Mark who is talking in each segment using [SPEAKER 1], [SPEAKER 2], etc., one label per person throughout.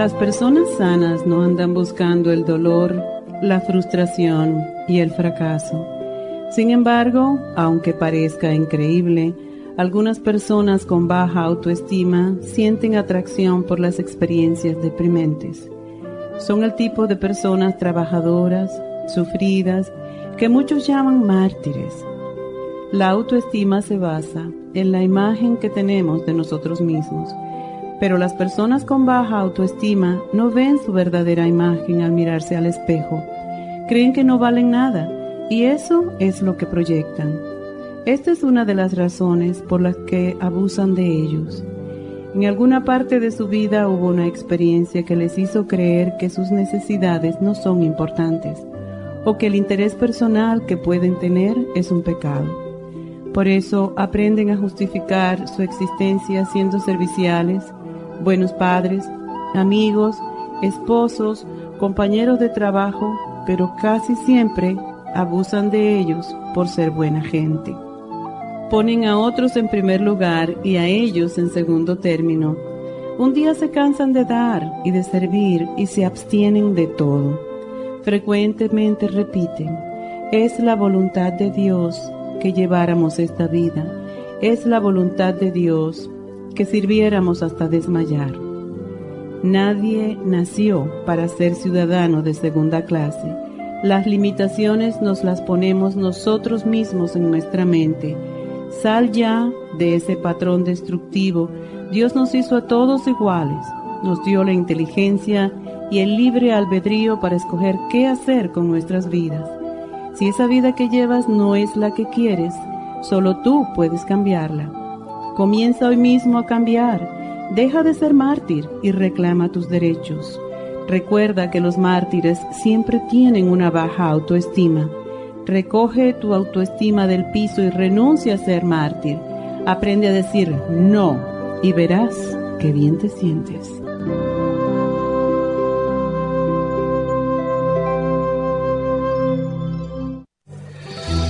[SPEAKER 1] Las personas sanas no andan buscando el dolor, la frustración y el fracaso. Sin embargo, aunque parezca increíble, algunas personas con baja autoestima sienten atracción por las experiencias deprimentes. Son el tipo de personas trabajadoras, sufridas, que muchos llaman mártires. La autoestima se basa en la imagen que tenemos de nosotros mismos pero las personas con baja autoestima no ven su verdadera imagen al mirarse al espejo. Creen que no valen nada y eso es lo que proyectan. Esta es una de las razones por las que abusan de ellos. En alguna parte de su vida hubo una experiencia que les hizo creer que sus necesidades no son importantes o que el interés personal que pueden tener es un pecado. Por eso aprenden a justificar su existencia siendo serviciales, buenos padres, amigos, esposos, compañeros de trabajo, pero casi siempre abusan de ellos por ser buena gente. Ponen a otros en primer lugar y a ellos en segundo término. Un día se cansan de dar y de servir y se abstienen de todo. Frecuentemente repiten, es la voluntad de Dios que lleváramos esta vida. Es la voluntad de Dios que sirviéramos hasta desmayar. Nadie nació para ser ciudadano de segunda clase. Las limitaciones nos las ponemos nosotros mismos en nuestra mente. Sal ya de ese patrón destructivo. Dios nos hizo a todos iguales. Nos dio la inteligencia y el libre albedrío para escoger qué hacer con nuestras vidas. Si esa vida que llevas no es la que quieres, solo tú puedes cambiarla. Comienza hoy mismo a cambiar. Deja de ser mártir y reclama tus derechos. Recuerda que los mártires siempre tienen una baja autoestima. Recoge tu autoestima del piso y renuncia a ser mártir. Aprende a decir no y verás qué bien te sientes.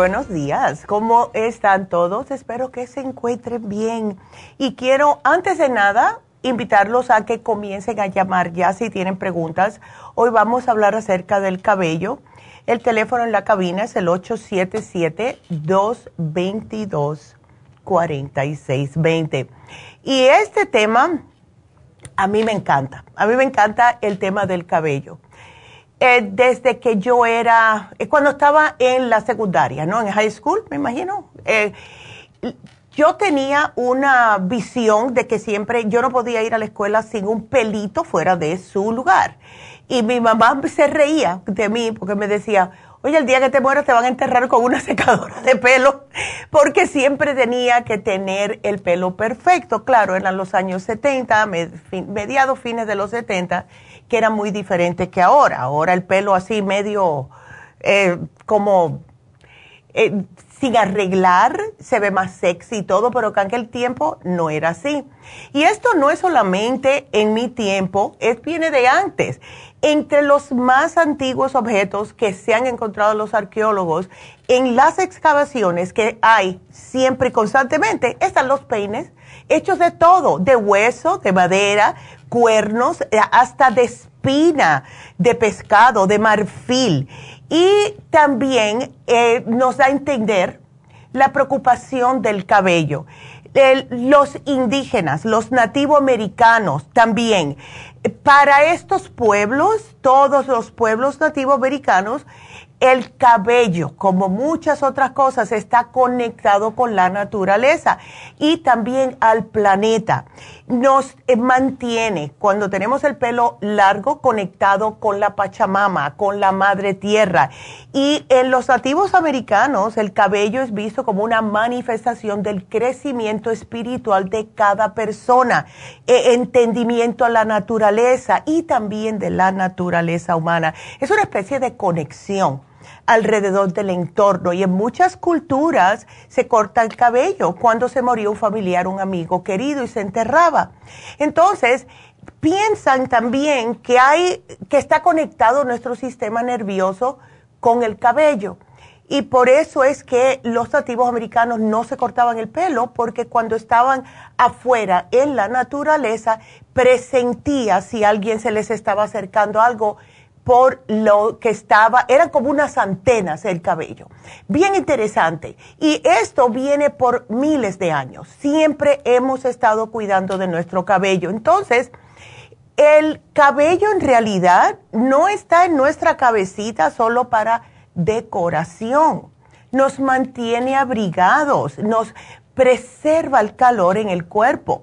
[SPEAKER 2] Buenos días. ¿Cómo están todos? Espero que se encuentren bien. Y quiero, antes de nada, invitarlos a que comiencen a llamar ya si tienen preguntas. Hoy vamos a hablar acerca del cabello.
[SPEAKER 3] El teléfono en la cabina es el 877-222-4620. Y este tema a mí me encanta. A mí me encanta el tema del cabello. Eh, desde que yo era, eh, cuando estaba en la secundaria, ¿no? En high school, me imagino. Eh, yo tenía una visión de que siempre yo no podía ir a la escuela sin un pelito fuera de su lugar. Y mi mamá se reía de mí porque me decía, oye, el día que te mueras te van a enterrar con una secadora de pelo, porque siempre tenía que tener el pelo perfecto. Claro, eran los años 70, mediados, fines de los 70, que era muy diferente que ahora. Ahora el pelo así medio eh, como... Eh, sin arreglar, se ve más sexy y todo, pero que en aquel tiempo no era así. Y esto no es solamente en mi tiempo, es viene de antes. Entre los más antiguos objetos que se han encontrado los arqueólogos en las excavaciones que hay siempre y constantemente están los peines hechos de todo, de hueso, de madera, cuernos, eh, hasta de espina, de pescado, de marfil. Y también eh, nos da a entender la preocupación del cabello. los indígenas, los nativoamericanos también. Para estos pueblos, todos los pueblos nativoamericanos, el cabello, como muchas otras cosas, está conectado con la naturaleza y también al planeta. Nos eh, mantiene, cuando tenemos el pelo largo, conectado con la Pachamama, con la Madre Tierra. Y en los nativos americanos, el cabello es visto como una manifestación del crecimiento espiritual de cada persona, e entendimiento a la naturaleza y también de la naturaleza humana. Es una especie de conexión alrededor del entorno y en muchas culturas se corta el cabello cuando se moría un familiar, un amigo querido y se enterraba. Entonces, piensan también que hay que está conectado nuestro sistema nervioso con el cabello. Y por eso es que los nativos americanos no se cortaban el pelo, porque cuando estaban afuera en la naturaleza, presentía si alguien se les estaba acercando algo por lo que estaba, eran como unas antenas el cabello. Bien interesante. Y esto viene por miles de años. Siempre hemos estado cuidando de nuestro cabello. Entonces, el cabello en realidad no está en nuestra cabecita solo para decoración. Nos mantiene abrigados, nos preserva el calor en el cuerpo.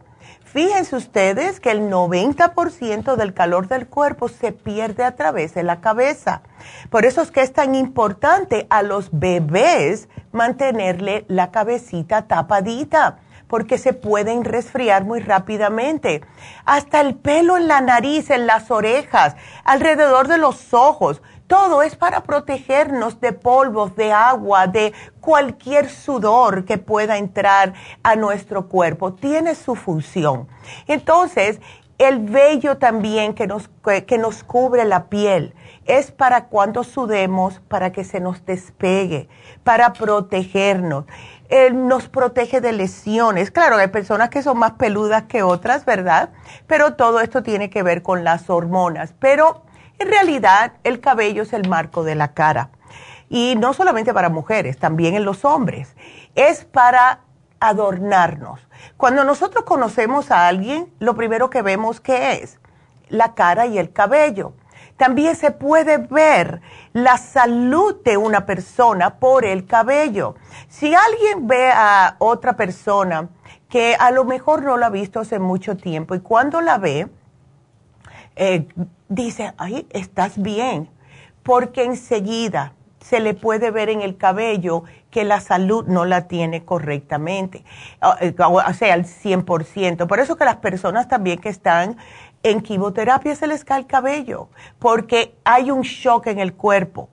[SPEAKER 3] Fíjense ustedes que el 90% del calor del cuerpo se pierde a través de la cabeza. Por eso es que es tan importante a los bebés mantenerle la cabecita tapadita, porque se pueden resfriar muy rápidamente. Hasta el pelo en la nariz, en las orejas, alrededor de los ojos todo es para protegernos de polvos, de agua, de cualquier sudor que pueda entrar a nuestro cuerpo. Tiene su función. Entonces, el vello también que nos, que nos cubre la piel es para cuando sudemos, para que se nos despegue, para protegernos. Él nos protege de lesiones. Claro, hay personas que son más peludas que otras, ¿verdad? Pero todo esto tiene que ver con las hormonas. Pero en realidad, el cabello es el marco de la cara. Y no solamente para mujeres, también en los hombres. Es para adornarnos. Cuando nosotros conocemos a alguien, lo primero que vemos que es la cara y el cabello. También se puede ver la salud de una persona por el cabello. Si alguien ve a otra persona que a lo mejor no la ha visto hace mucho tiempo y cuando la ve, eh, dice, ay, estás bien, porque enseguida se le puede ver en el cabello que la salud no la tiene correctamente, eh, o sea, al 100%. Por eso que las personas también que están en quimioterapia se les cae el cabello, porque hay un shock en el cuerpo.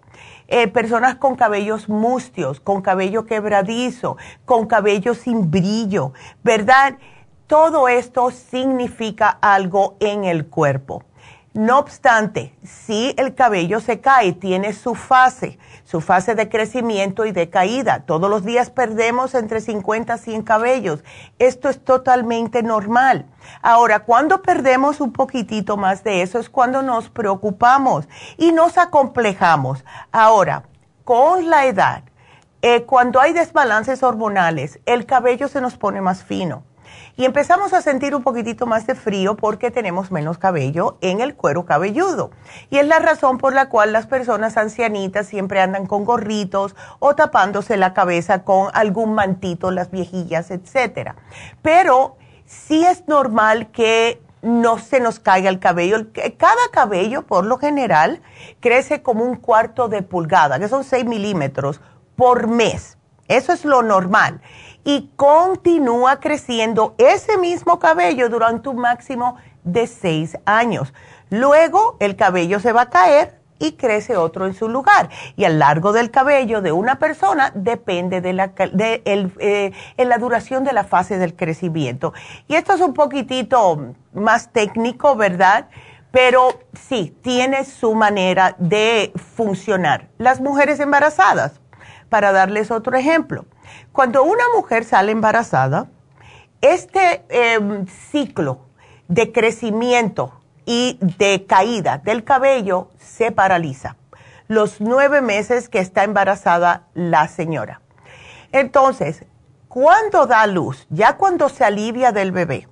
[SPEAKER 3] Eh, personas con cabellos mustios, con cabello quebradizo, con cabello sin brillo, ¿verdad? Todo esto significa algo en el cuerpo. No obstante, si el cabello se cae, tiene su fase, su fase de crecimiento y de caída. Todos los días perdemos entre 50 y 100 cabellos. Esto es totalmente normal. Ahora, cuando perdemos un poquitito más de eso es cuando nos preocupamos y nos acomplejamos. Ahora, con la edad, eh, cuando hay desbalances hormonales, el cabello se nos pone más fino y empezamos a sentir un poquitito más de frío porque tenemos menos cabello en el cuero cabelludo. Y es la razón por la cual las personas ancianitas siempre andan con gorritos o tapándose la cabeza con algún mantito, las viejillas, etcétera. Pero sí es normal que no se nos caiga el cabello. Cada cabello, por lo general, crece como un cuarto de pulgada, que son 6 milímetros por mes. Eso es lo normal y continúa creciendo ese mismo cabello durante un máximo de seis años. Luego el cabello se va a caer y crece otro en su lugar. Y el largo del cabello de una persona depende de la, de eh, en la duración de la fase del crecimiento. Y esto es un poquitito más técnico, ¿verdad? Pero sí, tiene su manera de funcionar. Las mujeres embarazadas, para darles otro ejemplo cuando una mujer sale embarazada, este em, ciclo de crecimiento y de caída del cabello se paraliza. Los nueve meses que está embarazada la señora. Entonces, cuando da luz, ya cuando se alivia del bebé,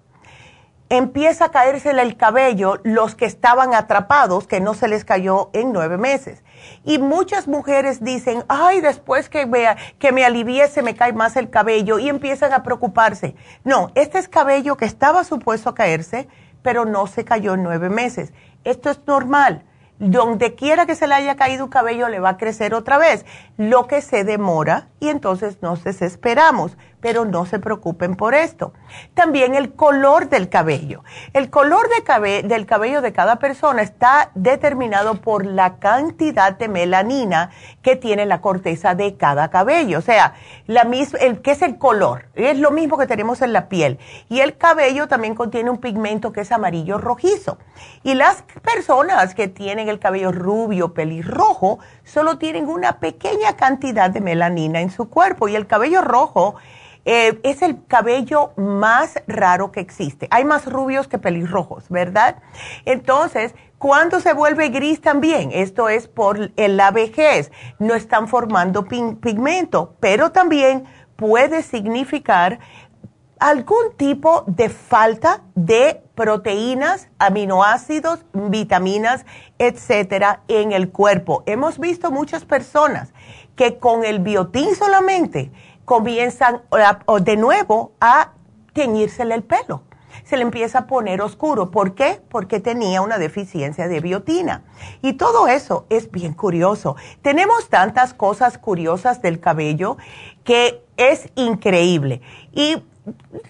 [SPEAKER 3] empieza a caérsele el cabello los que estaban atrapados, que no se les cayó en nueve meses. Y muchas mujeres dicen, ay, después que, vea, que me alivie se me cae más el cabello y empiezan a preocuparse. No, este es cabello que estaba supuesto a caerse, pero no se cayó en nueve meses. Esto es normal. Donde quiera que se le haya caído un cabello, le va a crecer otra vez. Lo que se demora y entonces nos desesperamos pero no se preocupen por esto. También el color del cabello. El color del cabello de cada persona está determinado por la cantidad de melanina que tiene la corteza de cada cabello. O sea, la el, ¿qué es el color? Es lo mismo que tenemos en la piel. Y el cabello también contiene un pigmento que es amarillo rojizo. Y las personas que tienen el cabello rubio, pelirrojo, solo tienen una pequeña cantidad de melanina en su cuerpo. Y el cabello rojo eh, es el cabello más raro que existe. Hay más rubios que pelirrojos, ¿verdad? Entonces, cuando se vuelve gris también, esto es por la vejez, no están formando pigmento, pero también puede significar algún tipo de falta de proteínas, aminoácidos, vitaminas, etcétera, en el cuerpo. Hemos visto muchas personas que con el biotín solamente comienzan de nuevo a teñírsele el pelo. Se le empieza a poner oscuro. ¿Por qué? Porque tenía una deficiencia de biotina. Y todo eso es bien curioso. Tenemos tantas cosas curiosas del cabello que es increíble. Y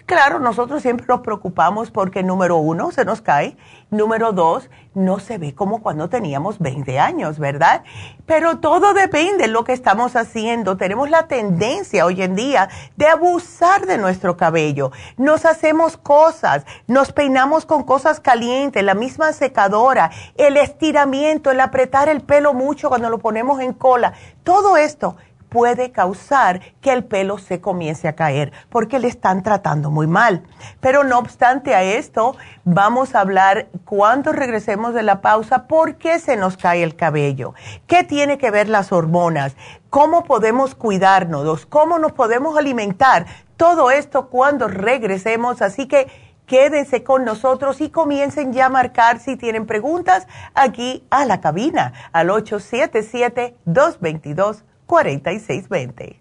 [SPEAKER 3] claro, nosotros siempre nos preocupamos porque número uno, se nos cae, número dos, no se ve como cuando teníamos 20 años, ¿verdad? Pero todo depende de lo que estamos haciendo. Tenemos la tendencia hoy en día de abusar de nuestro cabello. Nos hacemos cosas, nos peinamos con cosas calientes, la misma secadora, el estiramiento, el apretar el pelo mucho cuando lo ponemos en cola. Todo esto puede causar que el pelo se comience a caer porque le están tratando muy mal. Pero no obstante a esto, vamos a hablar cuando regresemos de la pausa por qué se nos cae el cabello, qué tiene que ver las hormonas, cómo podemos cuidarnos, cómo nos podemos alimentar. Todo esto cuando regresemos, así que quédense con nosotros y comiencen ya a marcar si tienen preguntas aquí a la cabina al 877 222 4620.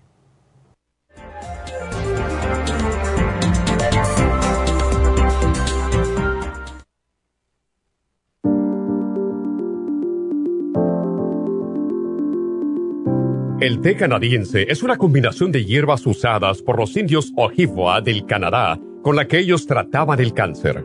[SPEAKER 4] El té canadiense es una combinación de hierbas usadas por los indios Ojibwa del Canadá con la que ellos trataban el cáncer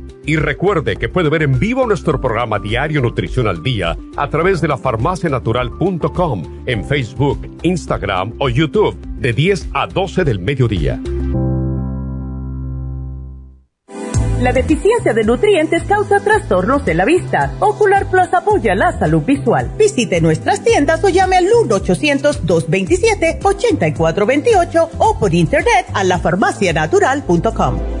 [SPEAKER 4] Y recuerde que puede ver en vivo nuestro programa Diario Nutrición al Día a través de la farmacianatural.com en Facebook, Instagram o YouTube de 10 a 12 del mediodía.
[SPEAKER 5] La deficiencia de nutrientes causa trastornos de la vista. Ocular Plus apoya la salud visual. Visite nuestras tiendas o llame al 1-800-227-8428 o por internet a lafarmacianatural.com.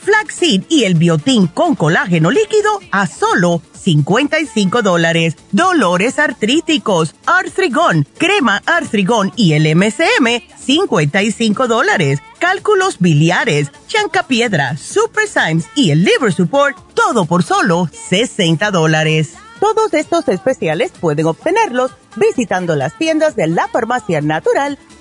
[SPEAKER 6] Flaxseed y el Biotín con colágeno líquido a solo 55 dólares. Dolores artríticos, Artrigón, crema Artrigón y el MCM, 55 dólares. Cálculos biliares, Chancapiedra, Super Symes y el Liver Support, todo por solo 60 dólares. Todos estos especiales pueden obtenerlos visitando las tiendas de la farmacia natural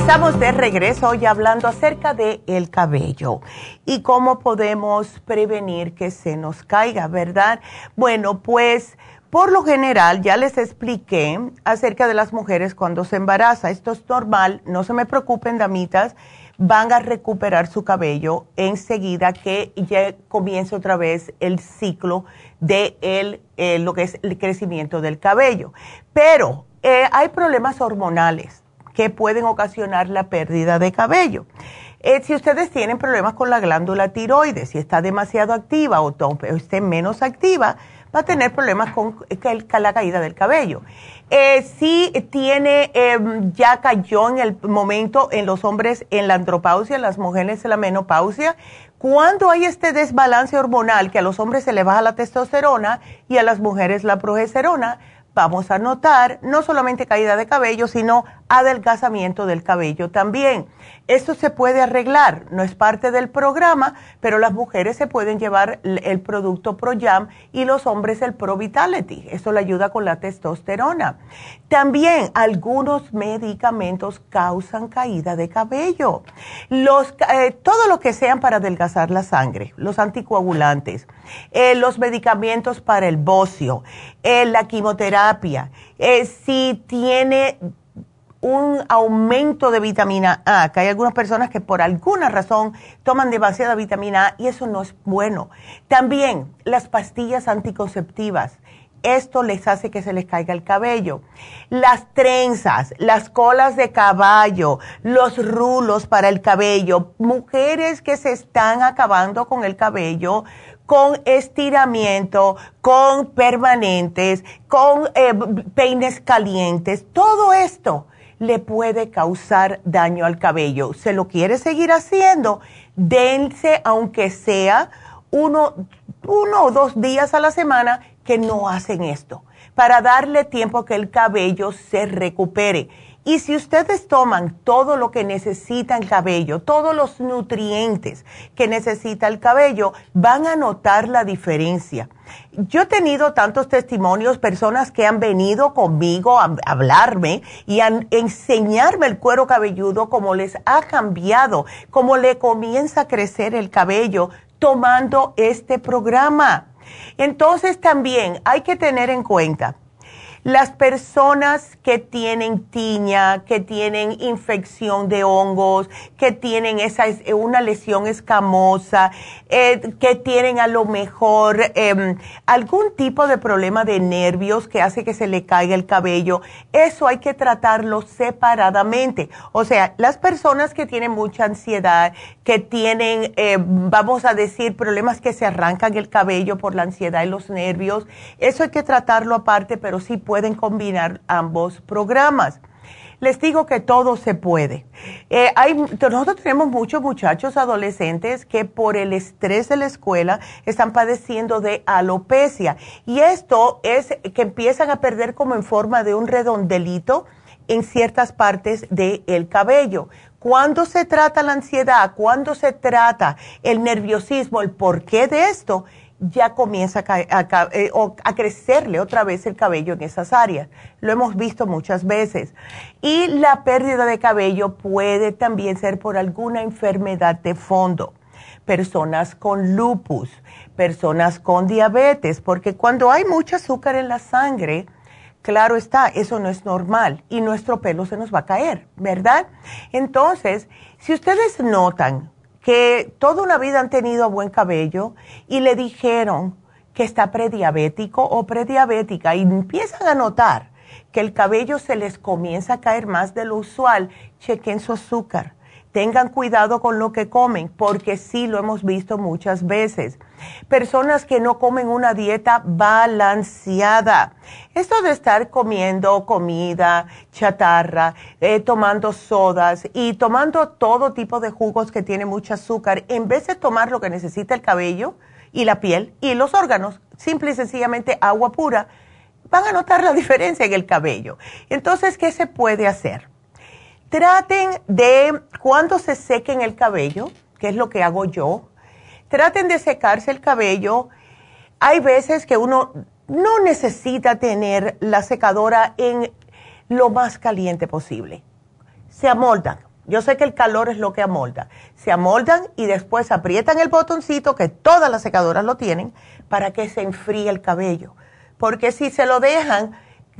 [SPEAKER 3] Estamos de regreso hoy hablando acerca de el cabello y cómo podemos prevenir que se nos caiga, ¿verdad? Bueno, pues por lo general ya les expliqué acerca de las mujeres cuando se embaraza. Esto es normal, no se me preocupen, damitas, van a recuperar su cabello enseguida que ya comience otra vez el ciclo de el, eh, lo que es el crecimiento del cabello. Pero eh, hay problemas hormonales que pueden ocasionar la pérdida de cabello. Eh, si ustedes tienen problemas con la glándula tiroides, si está demasiado activa o, esté menos activa, va a tener problemas con, la caída del cabello. Eh, si tiene, em, ya cayó en el momento en los hombres en la andropausia, en las mujeres en la menopausia, cuando hay este desbalance hormonal que a los hombres se le baja la testosterona y a las mujeres la progesterona, vamos a notar no solamente caída de cabello, sino adelgazamiento del cabello también. Esto se puede arreglar, no es parte del programa, pero las mujeres se pueden llevar el producto ProYam y los hombres el Pro Vitality. Eso le ayuda con la testosterona. También algunos medicamentos causan caída de cabello. Los, eh, todo lo que sean para adelgazar la sangre, los anticoagulantes, eh, los medicamentos para el bocio, eh, la quimioterapia, si tiene un aumento de vitamina A, que hay algunas personas que por alguna razón toman demasiada vitamina A y eso no es bueno. También las pastillas anticonceptivas. Esto les hace que se les caiga el cabello. Las trenzas, las colas de caballo, los rulos para el cabello. Mujeres que se están acabando con el cabello con estiramiento, con permanentes, con eh, peines calientes. Todo esto le puede causar daño al cabello. ¿Se lo quiere seguir haciendo? Dense, aunque sea uno, uno o dos días a la semana, que no hacen esto, para darle tiempo que el cabello se recupere. Y si ustedes toman todo lo que necesita el cabello, todos los nutrientes que necesita el cabello, van a notar la diferencia. Yo he tenido tantos testimonios, personas que han venido conmigo a hablarme y a enseñarme el cuero cabelludo, cómo les ha cambiado, cómo le comienza a crecer el cabello tomando este programa. Entonces también hay que tener en cuenta las personas que tienen tiña, que tienen infección de hongos, que tienen esa, una lesión escamosa, eh, que tienen a lo mejor em, algún tipo de problema de nervios que hace que se le caiga el cabello, eso hay que tratarlo separadamente. O sea, las personas que tienen mucha ansiedad, que tienen, eh, vamos a decir, problemas que se arrancan el cabello por la ansiedad y los nervios, eso hay que tratarlo aparte, pero sí pueden combinar ambos programas. Les digo que todo se puede. Eh, nosotros tenemos muchos muchachos adolescentes que por el estrés de la escuela están padeciendo de alopecia y esto es que empiezan a perder como en forma de un redondelito en ciertas partes del cabello. Cuando se trata la ansiedad, cuando se trata el nerviosismo, el porqué de esto, ya comienza a, eh, a, crecerle otra vez el cabello en esas áreas. Lo hemos visto muchas veces. Y la pérdida de cabello puede también ser por alguna enfermedad de fondo. Personas con lupus, personas con diabetes, porque cuando hay mucho azúcar en la sangre, claro está, eso no es normal y nuestro pelo se nos va a caer, ¿verdad? Entonces, si ustedes notan que toda una vida han tenido buen cabello y le dijeron que está prediabético o prediabética. Y empiezan a notar que el cabello se les comienza a caer más de lo usual, chequen su azúcar Tengan cuidado con lo que comen, porque sí lo hemos visto muchas veces. Personas que no comen una dieta balanceada. Esto de estar comiendo comida chatarra, eh, tomando sodas y tomando todo tipo de jugos que tienen mucho azúcar, en vez de tomar lo que necesita el cabello y la piel y los órganos, simple y sencillamente agua pura, van a notar la diferencia en el cabello. Entonces, ¿qué se puede hacer? Traten de, cuando se sequen el cabello, que es lo que hago yo, traten de secarse el cabello. Hay veces que uno no necesita tener la secadora en lo más caliente posible. Se amoldan. Yo sé que el calor es lo que amolda. Se amoldan y después aprietan el botoncito, que todas las secadoras lo tienen, para que se enfríe el cabello. Porque si se lo dejan,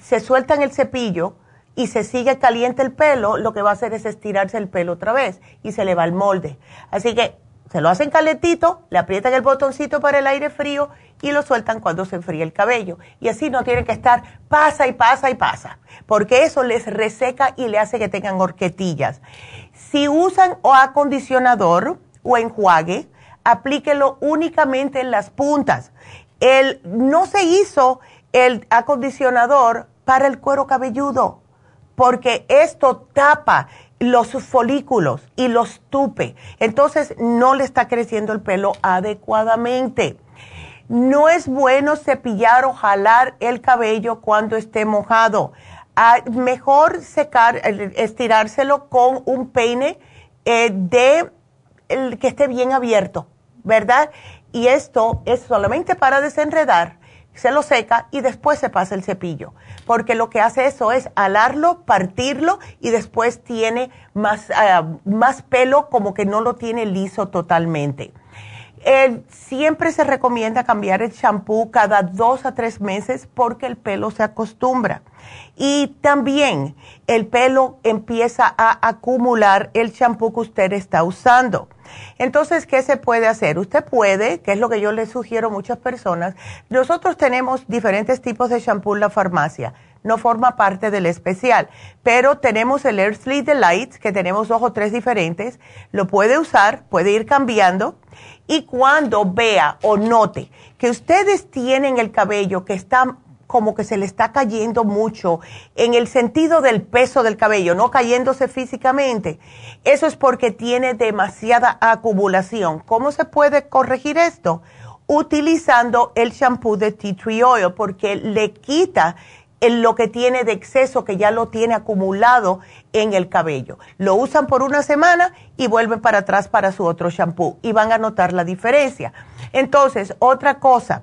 [SPEAKER 3] se sueltan el cepillo y se sigue caliente el pelo, lo que va a hacer es estirarse el pelo otra vez y se le va el molde. Así que se lo hacen calentito, le aprietan el botoncito para el aire frío y lo sueltan cuando se enfríe el cabello. Y así no tienen que estar pasa y pasa y pasa, porque eso les reseca y le hace que tengan horquetillas. Si usan o acondicionador o enjuague, aplíquelo únicamente en las puntas. El, no se hizo el acondicionador para el cuero cabelludo porque esto tapa los folículos y los tupe. Entonces no le está creciendo el pelo adecuadamente. No es bueno cepillar o jalar el cabello cuando esté mojado. Ah, mejor secar, estirárselo con un peine eh, de el que esté bien abierto, ¿verdad? Y esto es solamente para desenredar se lo seca y después se pasa el cepillo, porque lo que hace eso es alarlo, partirlo y después tiene más, ah, más pelo como que no lo tiene liso totalmente. siempre se recomienda cambiar el champú cada dos a tres meses porque el pelo se acostumbra. Y también el pelo empieza a acumular el champú que usted está usando. Entonces, ¿qué se puede hacer? Usted puede, que es lo que yo le sugiero a muchas personas, nosotros tenemos diferentes tipos de champú en la farmacia. No forma parte del especial, pero tenemos el Sleep Delight, que tenemos dos o tres diferentes. Lo puede usar, puede ir cambiando. Y cuando vea o note que ustedes tienen el cabello que está como que se le está cayendo mucho en el sentido del peso del cabello, no cayéndose físicamente. Eso es porque tiene demasiada acumulación. ¿Cómo se puede corregir esto? utilizando el shampoo de tea tree oil porque le quita lo que tiene de exceso que ya lo tiene acumulado en el cabello. Lo usan por una semana y vuelven para atrás para su otro shampoo y van a notar la diferencia. Entonces, otra cosa,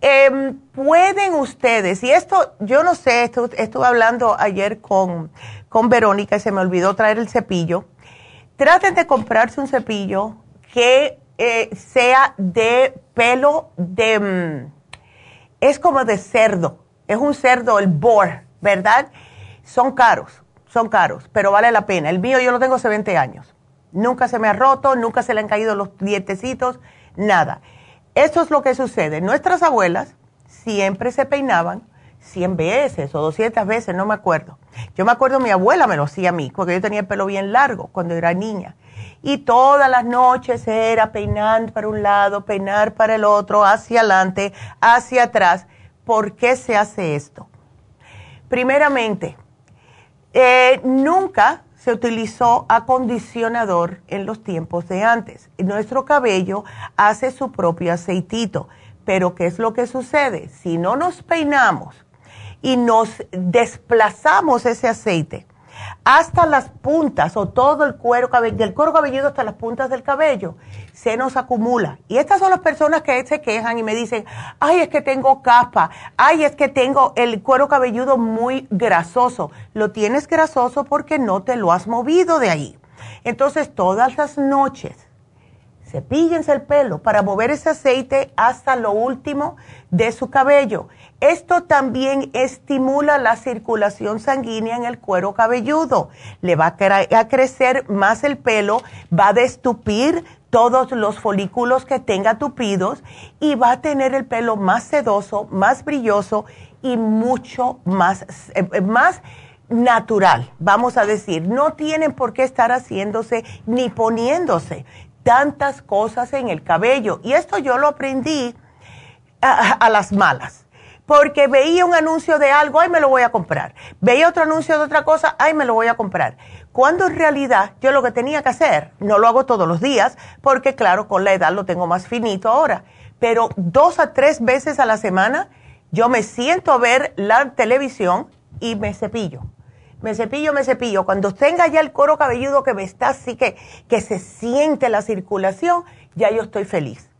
[SPEAKER 3] em, pueden ustedes, y esto yo no sé, estuve hablando ayer con, con Verónica y se me olvidó traer el cepillo, traten de comprarse un cepillo que eh, sea de pelo de... Mm, es como de cerdo, es un cerdo, el boar, ¿verdad? Son caros, son caros, pero vale la pena. El mío yo lo tengo hace 20 años. Nunca se me ha roto, nunca se le han caído los dientecitos, nada. Esto es lo que sucede. Nuestras abuelas siempre se peinaban 100 veces o 200 veces, no me acuerdo. Yo me acuerdo, mi abuela me lo hacía a mí, porque yo tenía el pelo bien largo cuando era niña. Y todas las noches era peinar para un lado, peinar para el otro, hacia adelante, hacia atrás. ¿Por qué se hace esto? Primeramente, eh, nunca se utilizó acondicionador en los tiempos de antes. Nuestro cabello hace su propio aceitito, pero ¿qué es lo que sucede? Si no nos peinamos y nos desplazamos ese aceite hasta las puntas o todo el cuero cabelludo, del cuero cabelludo hasta las puntas del cabello, se nos acumula. Y estas son las personas que se quejan y me dicen, ay, es que tengo capa, ay, es que tengo el cuero cabelludo muy grasoso. Lo tienes grasoso porque no te lo has movido de ahí. Entonces, todas las noches, cepíllense el pelo para mover ese aceite hasta lo último de su cabello. Esto también estimula la circulación sanguínea en el cuero cabelludo. Le va a, crecer más el pelo, va a destupir todos los folículos que tenga tupidos y va a tener el pelo más sedoso, más brilloso y mucho más, eh, más natural, vamos a decir. No tienen por qué estar haciéndose ni poniéndose tantas cosas en el cabello. Y esto yo lo aprendí a las malas porque veía un anuncio de algo, ay, me lo voy a comprar. Veía otro anuncio de otra cosa, ay, me lo voy a comprar. Cuando en realidad yo lo que tenía que hacer, no lo hago todos los días, porque claro, con la edad lo tengo más finito ahora, pero dos a tres veces a la semana yo me siento a ver la televisión y me cepillo. Me cepillo, me cepillo. Cuando tenga ya el coro cabelludo que me está así, que, que se siente la circulación, ya yo estoy feliz.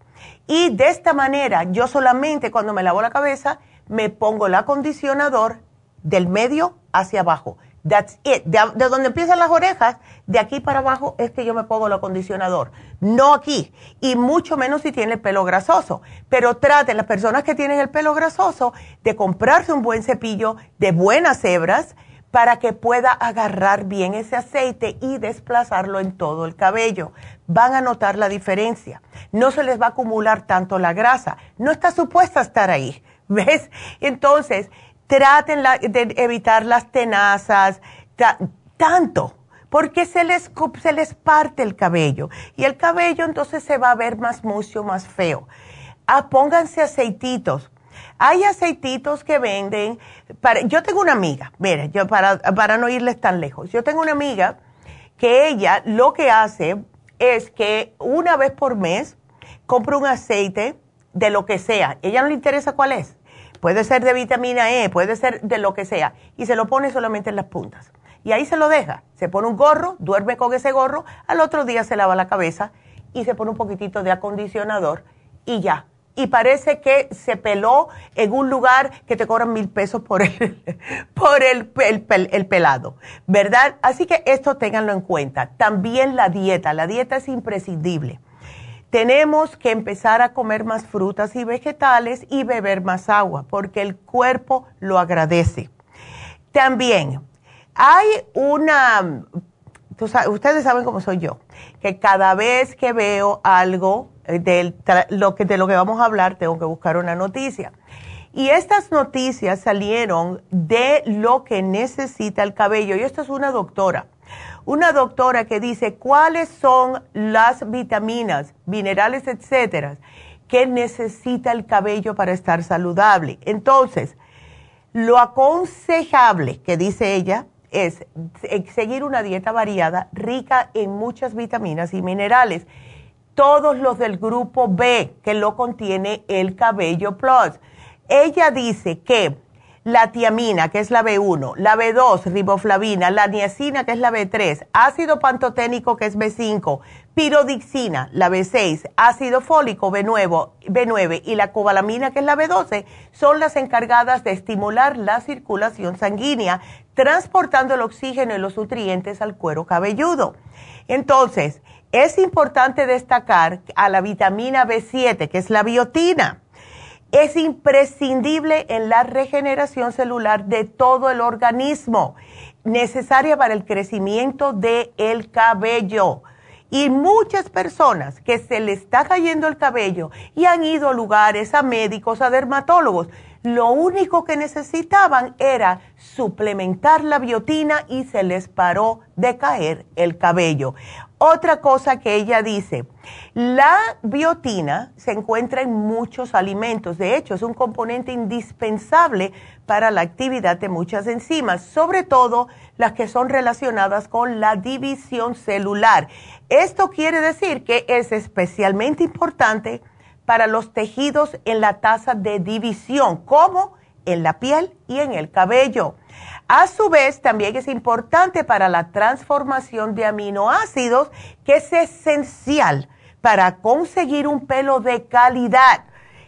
[SPEAKER 3] Y de esta manera, yo solamente cuando me lavo la cabeza, me pongo el acondicionador del medio hacia abajo. That's it. De, donde empiezan las orejas, de aquí para abajo es que yo me pongo el acondicionador. No aquí. Y mucho menos si tiene el pelo grasoso. Pero traten las personas que tienen el pelo grasoso de comprarse un buen cepillo de buenas hebras para que pueda agarrar bien ese aceite y desplazarlo en todo el cabello. Van a notar la diferencia. No se les va a acumular tanto la grasa. No está supuesta estar ahí ¿Ves? Entonces, traten de evitar las tenazas, tanto, porque se les, se les parte el cabello. Y el cabello entonces se va a ver más mucho, más feo. Ah, pónganse aceititos. Hay aceititos que venden. Para, yo tengo una amiga, mira, yo para, para no irles tan lejos, yo tengo una amiga que ella lo que hace es que una vez por mes compra un aceite de lo que sea. Ella no le interesa cuál es Puede ser de vitamina E, puede ser de lo que sea. Y se lo pone solamente en las puntas. Y ahí se lo deja. Se pone un gorro, duerme con ese gorro, al otro día se lava la cabeza y se pone un poquitito de acondicionador y ya. Y parece que se peló en un lugar que te cobran mil pesos por el, por el, el pelado, ¿verdad? Así que esto ténganlo en cuenta. También la dieta. La dieta es imprescindible tenemos que empezar a comer más frutas y vegetales y beber más agua, porque el cuerpo lo agradece. También hay una, ustedes saben cómo soy yo, que cada vez que veo algo de lo que, de lo que vamos a hablar, tengo que buscar una noticia. Y estas noticias salieron de lo que necesita el cabello. Y esto es una doctora una doctora que dice cuáles son las vitaminas, minerales, etcétera, que necesita el cabello para estar saludable. Entonces, lo aconsejable que dice ella es seguir una dieta variada rica en muchas vitaminas y minerales todos los del grupo B que lo contiene el cabello plus. Ella dice que la tiamina, que es la B1, la B2, riboflavina, la niacina, que es la B3, ácido pantoténico, que es B5, pirodixina, la B6, ácido fólico, B9, B9 y la cobalamina, que es la B12, son las encargadas de estimular la circulación sanguínea, transportando el oxígeno y los nutrientes al cuero cabelludo. Entonces, es importante destacar a la vitamina B7, que es la biotina es imprescindible en la regeneración celular de todo el organismo, necesaria para el crecimiento del el cabello. Y muchas personas que se le está cayendo el cabello y han ido a lugares, a médicos, a dermatólogos, lo único que necesitaban era suplementar la biotina y se les paró de caer el cabello. Otra cosa que ella dice, la biotina se encuentra en muchos alimentos, de hecho es un componente indispensable para la actividad de muchas enzimas, sobre todo las que son relacionadas con la división celular. Esto quiere decir que es especialmente importante para los tejidos en la tasa de división, como en la piel y en el cabello. A su vez, también es importante para la transformación de aminoácidos, que es esencial para conseguir un pelo de calidad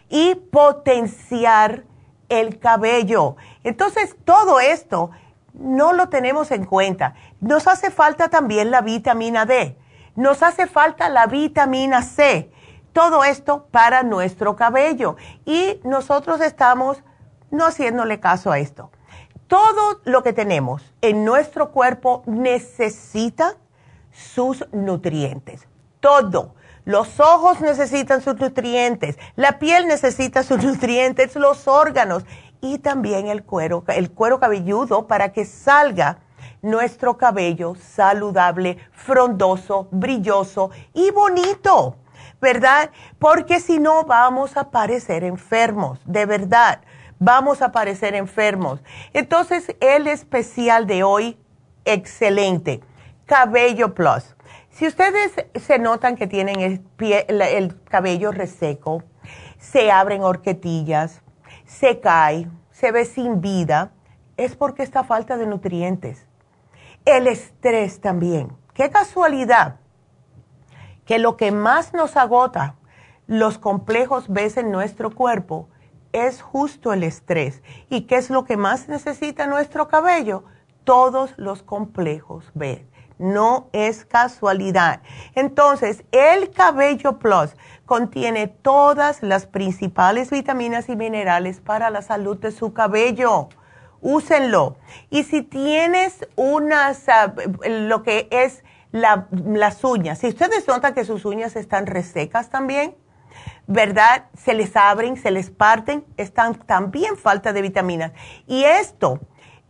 [SPEAKER 3] y potenciar el cabello. Entonces, todo esto no lo tenemos en cuenta. Nos hace falta también la vitamina D. Nos hace falta la vitamina C. Todo esto para nuestro cabello. Y nosotros estamos no haciéndole caso a esto todo lo que tenemos en nuestro cuerpo necesita sus nutrientes. Todo. Los ojos necesitan sus nutrientes, la piel necesita sus nutrientes, los órganos y también el cuero, el cuero cabelludo para que salga nuestro cabello saludable, frondoso, brilloso y bonito, ¿verdad? Porque si no vamos a parecer enfermos, de verdad vamos a parecer enfermos. Entonces, el especial de hoy, excelente. Cabello Plus. Si ustedes se notan que tienen el, cabello reseco, se abren horquetillas, se cae, se ve sin vida, es porque está falta de nutrientes. El estrés también. Qué casualidad que lo que más nos agota los complejos ves en nuestro cuerpo es justo el estrés. ¿Y qué es lo que más necesita nuestro cabello? Todos los complejos B. No es casualidad. Entonces, el cabello plus contiene todas las principales vitaminas y minerales para la salud de su cabello. Úsenlo. Y si tienes unas, ah, lo que es las uñas, si ustedes notan que sus uñas están resecas también, ¿verdad? Se les abren, se les parten, están también falta de vitaminas. Y esto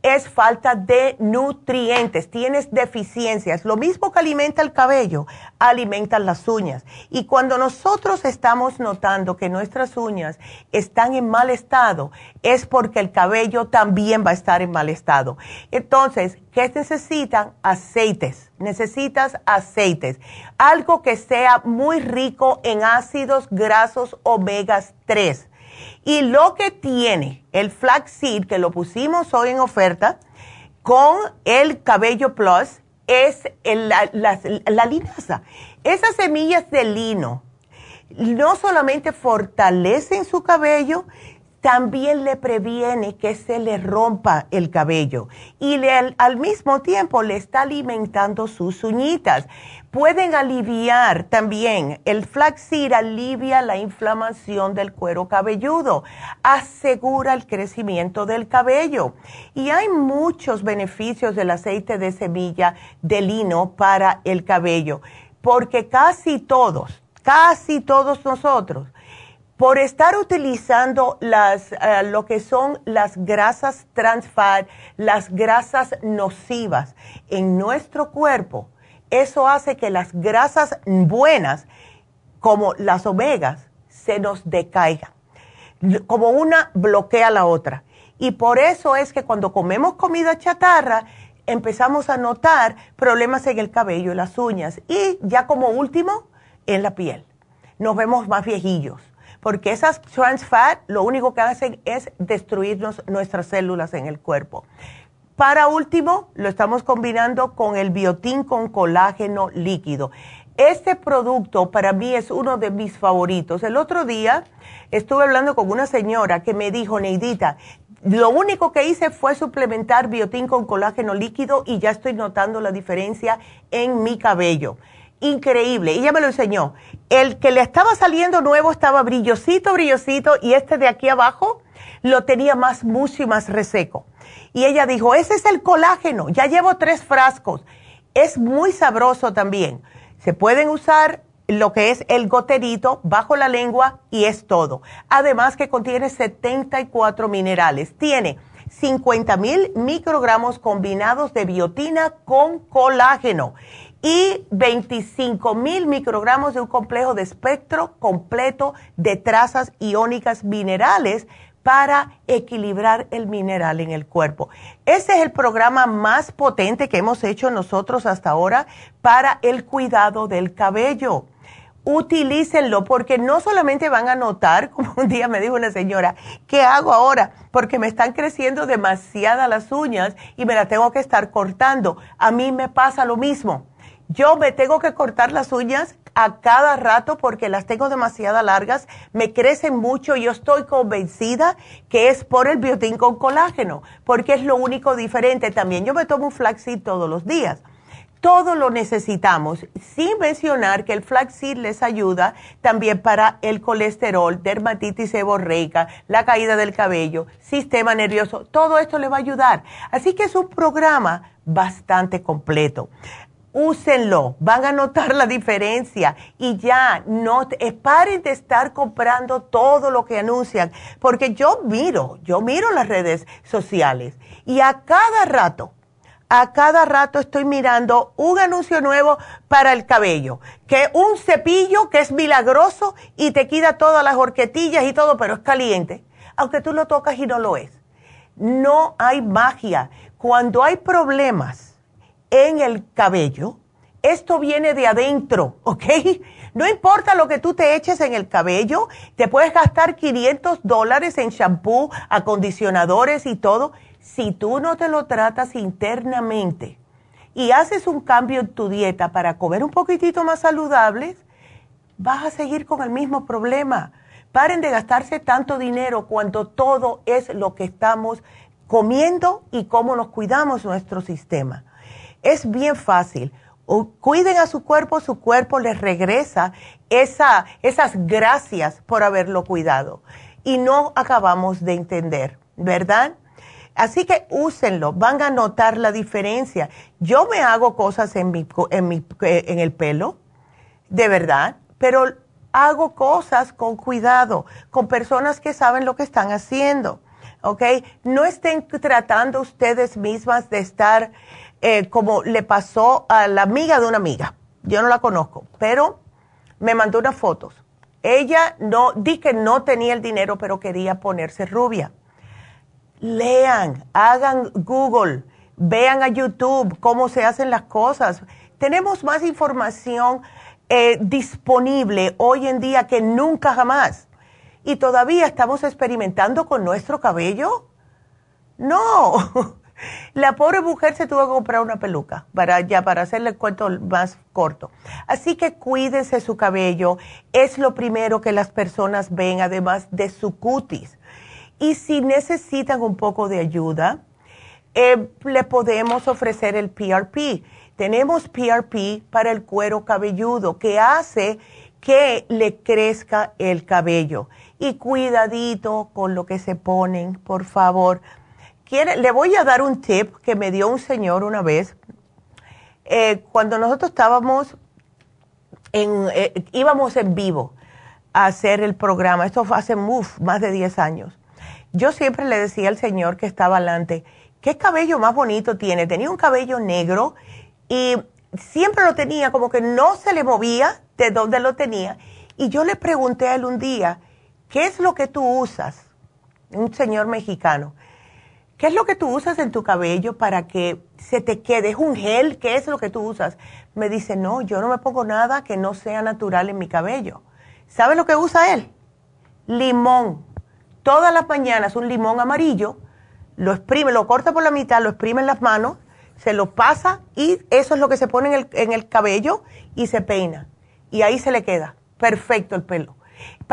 [SPEAKER 3] es falta de nutrientes, tienes deficiencias. Lo mismo que alimenta el cabello, alimentan las uñas. Y cuando nosotros estamos notando que nuestras uñas están en mal estado, es porque el cabello también va a estar en mal estado. Entonces, ¿qué necesitan? Aceites. Necesitas aceites. Algo que sea muy rico en ácidos grasos omega 3 y lo que tiene el flaxseed, que lo pusimos hoy en oferta, con el cabello plus, es la, linaza. Esas semillas de lino no solamente fortalecen su cabello, también le previene que se le rompa el cabello y al mismo tiempo le está alimentando sus uñitas. Pueden aliviar también, el flaxseed alivia la inflamación del cuero cabelludo, asegura el crecimiento del cabello. Y hay muchos beneficios del aceite de semilla de lino para el cabello, porque casi todos, casi todos nosotros, por estar utilizando las, eh, lo que son las grasas trans fat, las grasas nocivas en nuestro cuerpo, eso hace que las grasas buenas, como las omegas, se nos decaigan. Como una bloquea la otra. Y por eso es que cuando comemos comida chatarra, empezamos a notar problemas en el cabello y las uñas. Y ya como último, en la piel nos vemos más viejillos. Porque esas trans fat lo único que hacen es destruirnos nuestras células en el cuerpo. Para último, lo estamos combinando con el biotín con colágeno líquido. Este producto para mí es uno de mis favoritos. El otro día estuve hablando con una señora que me dijo, Neidita, lo único que hice fue suplementar biotín con colágeno líquido y ya estoy notando la diferencia en mi cabello. Increíble. Ella me lo enseñó. El que le estaba saliendo nuevo estaba brillosito, brillosito y este de aquí abajo lo tenía más mucho y más reseco. Y ella dijo, ese es el colágeno, ya llevo tres frascos. Es muy sabroso también. Se pueden usar lo que es el goterito bajo la lengua y es todo. Además que contiene 74 minerales. Tiene 50 mil microgramos combinados de biotina con colágeno y 25 mil microgramos de un complejo de espectro completo de trazas iónicas minerales para equilibrar el mineral en el cuerpo. Ese es el programa más potente que hemos hecho nosotros hasta ahora para el cuidado del cabello. Utilícenlo porque no solamente van a notar, como un día me dijo una señora, ¿qué hago ahora? Porque me están creciendo demasiadas las uñas y me las tengo que estar cortando. A mí me pasa lo mismo. Yo me tengo que cortar las uñas a cada rato porque las tengo demasiado largas, me crecen mucho y yo estoy convencida que es por el biotín con colágeno, porque es lo único diferente. También yo me tomo un flaxseed todos los días. Todo lo necesitamos, sin mencionar que el flaxseed les ayuda también para el colesterol, dermatitis seborreica, la caída del cabello, sistema nervioso, todo esto le va a ayudar. Así que es un programa bastante completo úsenlo, van a notar la diferencia y ya no paren de estar comprando todo lo que anuncian, porque yo miro, yo miro las redes sociales y a cada rato, a cada rato estoy mirando un anuncio nuevo para el cabello, que un cepillo que es milagroso y te quita todas las horquetillas y todo, pero es caliente, aunque tú lo tocas y no lo es. No hay magia. Cuando hay problemas, en el cabello, esto viene de adentro, ¿ok? No importa lo que tú te eches en el cabello, te puedes gastar 500 dólares en shampoo, acondicionadores y todo. Si tú no te lo tratas internamente y haces un cambio en tu dieta para comer un poquitito más saludables, vas a seguir con el mismo problema. Paren de gastarse tanto dinero cuando todo es lo que estamos comiendo y cómo nos cuidamos nuestro sistema. Es bien fácil. cuiden a su cuerpo, su cuerpo les regresa esa, esas gracias por haberlo cuidado. Y no acabamos de entender, ¿verdad? Así que úsenlo, van a notar la diferencia. Yo me hago cosas en, mi, en, mi, en el pelo, de verdad, pero hago cosas con cuidado, con personas que saben lo que están haciendo, ¿ok? No estén tratando ustedes mismas de estar eh, como le pasó a la amiga de una amiga. Yo no la conozco, pero me mandó unas fotos. Ella no, di que no tenía el dinero, pero quería ponerse rubia. Lean, hagan Google, vean a YouTube cómo se hacen las cosas. Tenemos más información eh, disponible hoy en día que nunca jamás. Y todavía estamos experimentando con nuestro cabello. No, La pobre mujer se tuvo que comprar una peluca para ya para hacerle el cuento más corto. Así que cuídense su cabello, es lo primero que las personas ven además de su cutis. Y si necesitan un poco de ayuda, eh, le podemos ofrecer el PRP. Tenemos PRP para el cuero cabelludo que hace que le crezca el cabello. Y cuidadito con lo que se ponen, por favor le voy a dar un tip que me dio un señor una vez. Eh, cuando nosotros estábamos en, eh, íbamos en vivo a hacer el programa, esto fue hace más de 10 años. Yo siempre le decía al señor que estaba adelante, ¿qué cabello más bonito tiene? Tenía un cabello negro y siempre lo tenía como que no se le movía de donde lo tenía. Y yo le pregunté a él un día, ¿qué es lo que tú usas? Un señor mexicano. ¿Qué es lo que tú usas en tu cabello para que se te quede? ¿Es un gel? ¿Qué es lo que tú usas? Me dice, no, yo no me pongo nada que no sea natural en mi cabello. ¿Sabe lo que usa él? Limón. Todas las mañanas un limón amarillo, lo exprime, lo corta por la mitad, lo exprime en las manos, se lo pasa y eso es lo que se pone en el, en el cabello y se peina. Y ahí se le queda. Perfecto el pelo.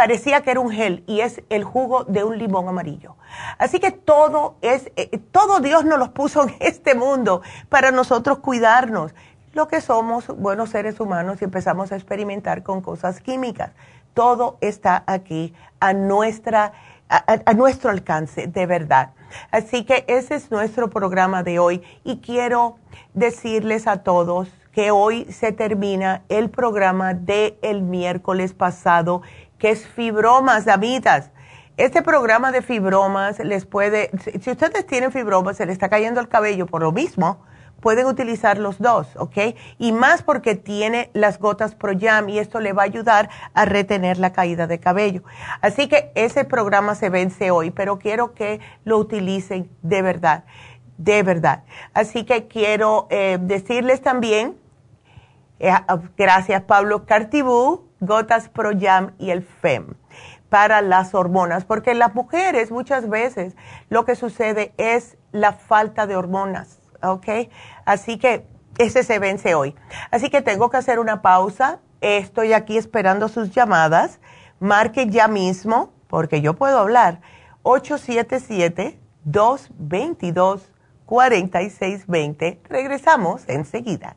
[SPEAKER 3] Parecía que era un gel y es el jugo de un limón amarillo. Así que todo es, eh, todo Dios nos los puso en este mundo para nosotros cuidarnos. Lo que somos buenos seres humanos y empezamos a experimentar con cosas químicas. Todo está aquí a, nuestra, a, nuestro alcance, de verdad. Así que ese es nuestro programa de hoy y quiero decirles a todos que hoy se termina el programa del el miércoles pasado, que es fibromas, amitas. Este programa de fibromas les puede, si ustedes tienen fibromas, se les está cayendo el cabello por lo mismo, pueden utilizar los dos, ¿ok? Y más porque tiene las gotas Pro Jam y esto le va a ayudar a retener la caída de cabello. Así que ese programa se vence hoy, pero quiero que lo utilicen de verdad, de verdad. Así que quiero eh, decirles también, eh, gracias Pablo Cartibú, gotas Pro Jam y el FEM para las hormonas, porque las mujeres muchas veces lo que sucede es la falta de hormonas ¿ok? Así que ese se vence hoy. Así que tengo que hacer una pausa. Estoy aquí esperando sus llamadas. Marque ya mismo, porque yo puedo hablar. 877-222-4620. Regresamos enseguida.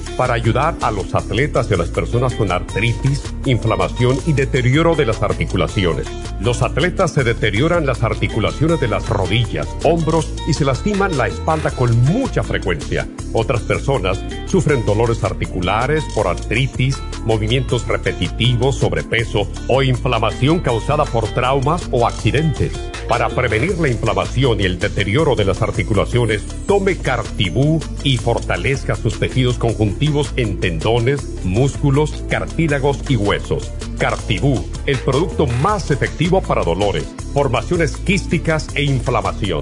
[SPEAKER 4] para ayudar a los atletas y a las personas con artritis, inflamación y deterioro de las articulaciones. Los atletas se deterioran las articulaciones de las rodillas, hombros y se lastiman la espalda con mucha frecuencia. Otras personas sufren dolores articulares por artritis, movimientos repetitivos, sobrepeso o inflamación causada por traumas o accidentes. Para prevenir la inflamación y el deterioro de las articulaciones, tome Cartibú y fortalezca sus tejidos conjuntivos en tendones, músculos, cartílagos y huesos. Cartibú, el producto más efectivo para dolores, formaciones quísticas e inflamación.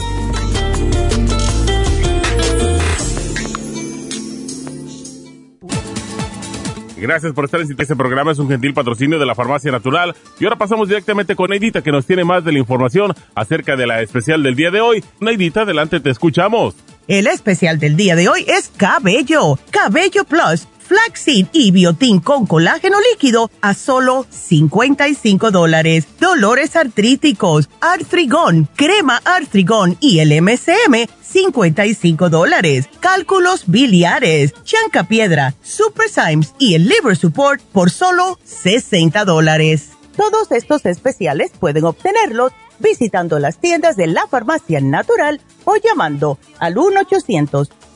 [SPEAKER 7] Gracias por estar en este programa. Es un gentil patrocinio de la Farmacia Natural. Y ahora pasamos directamente con Neidita, que nos tiene más de la información acerca de la especial del día de hoy. Neidita, adelante, te escuchamos.
[SPEAKER 6] El especial del día de hoy es Cabello. Cabello Plus flaxseed y biotín con colágeno líquido a solo 55 dólares. Dolores artríticos, artrigón, crema artrigón y el MCM, 55 dólares. Cálculos biliares, chanca piedra, super Symes y el liver support por solo 60 dólares. Todos estos especiales pueden obtenerlos visitando las tiendas de la farmacia natural o llamando al 1 800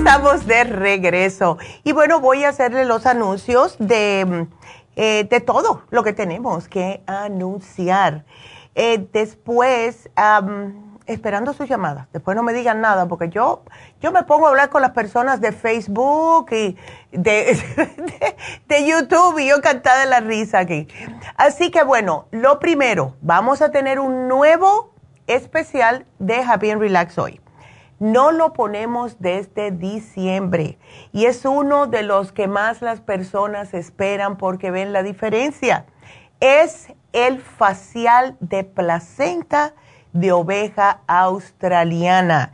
[SPEAKER 3] Estamos de regreso. Y bueno, voy a hacerle los anuncios de, eh, de todo lo que tenemos que anunciar. Eh, después, esperando sus llamadas. Después no me digan nada, porque yo, yo me pongo a hablar con las personas de Facebook y de, de, YouTube y yo cantada la risa aquí. Así que bueno, lo primero, vamos a tener un nuevo especial de Happy and Relax hoy. No lo ponemos desde diciembre y es uno de los que más las personas esperan porque ven la diferencia. Es el facial de placenta de oveja australiana.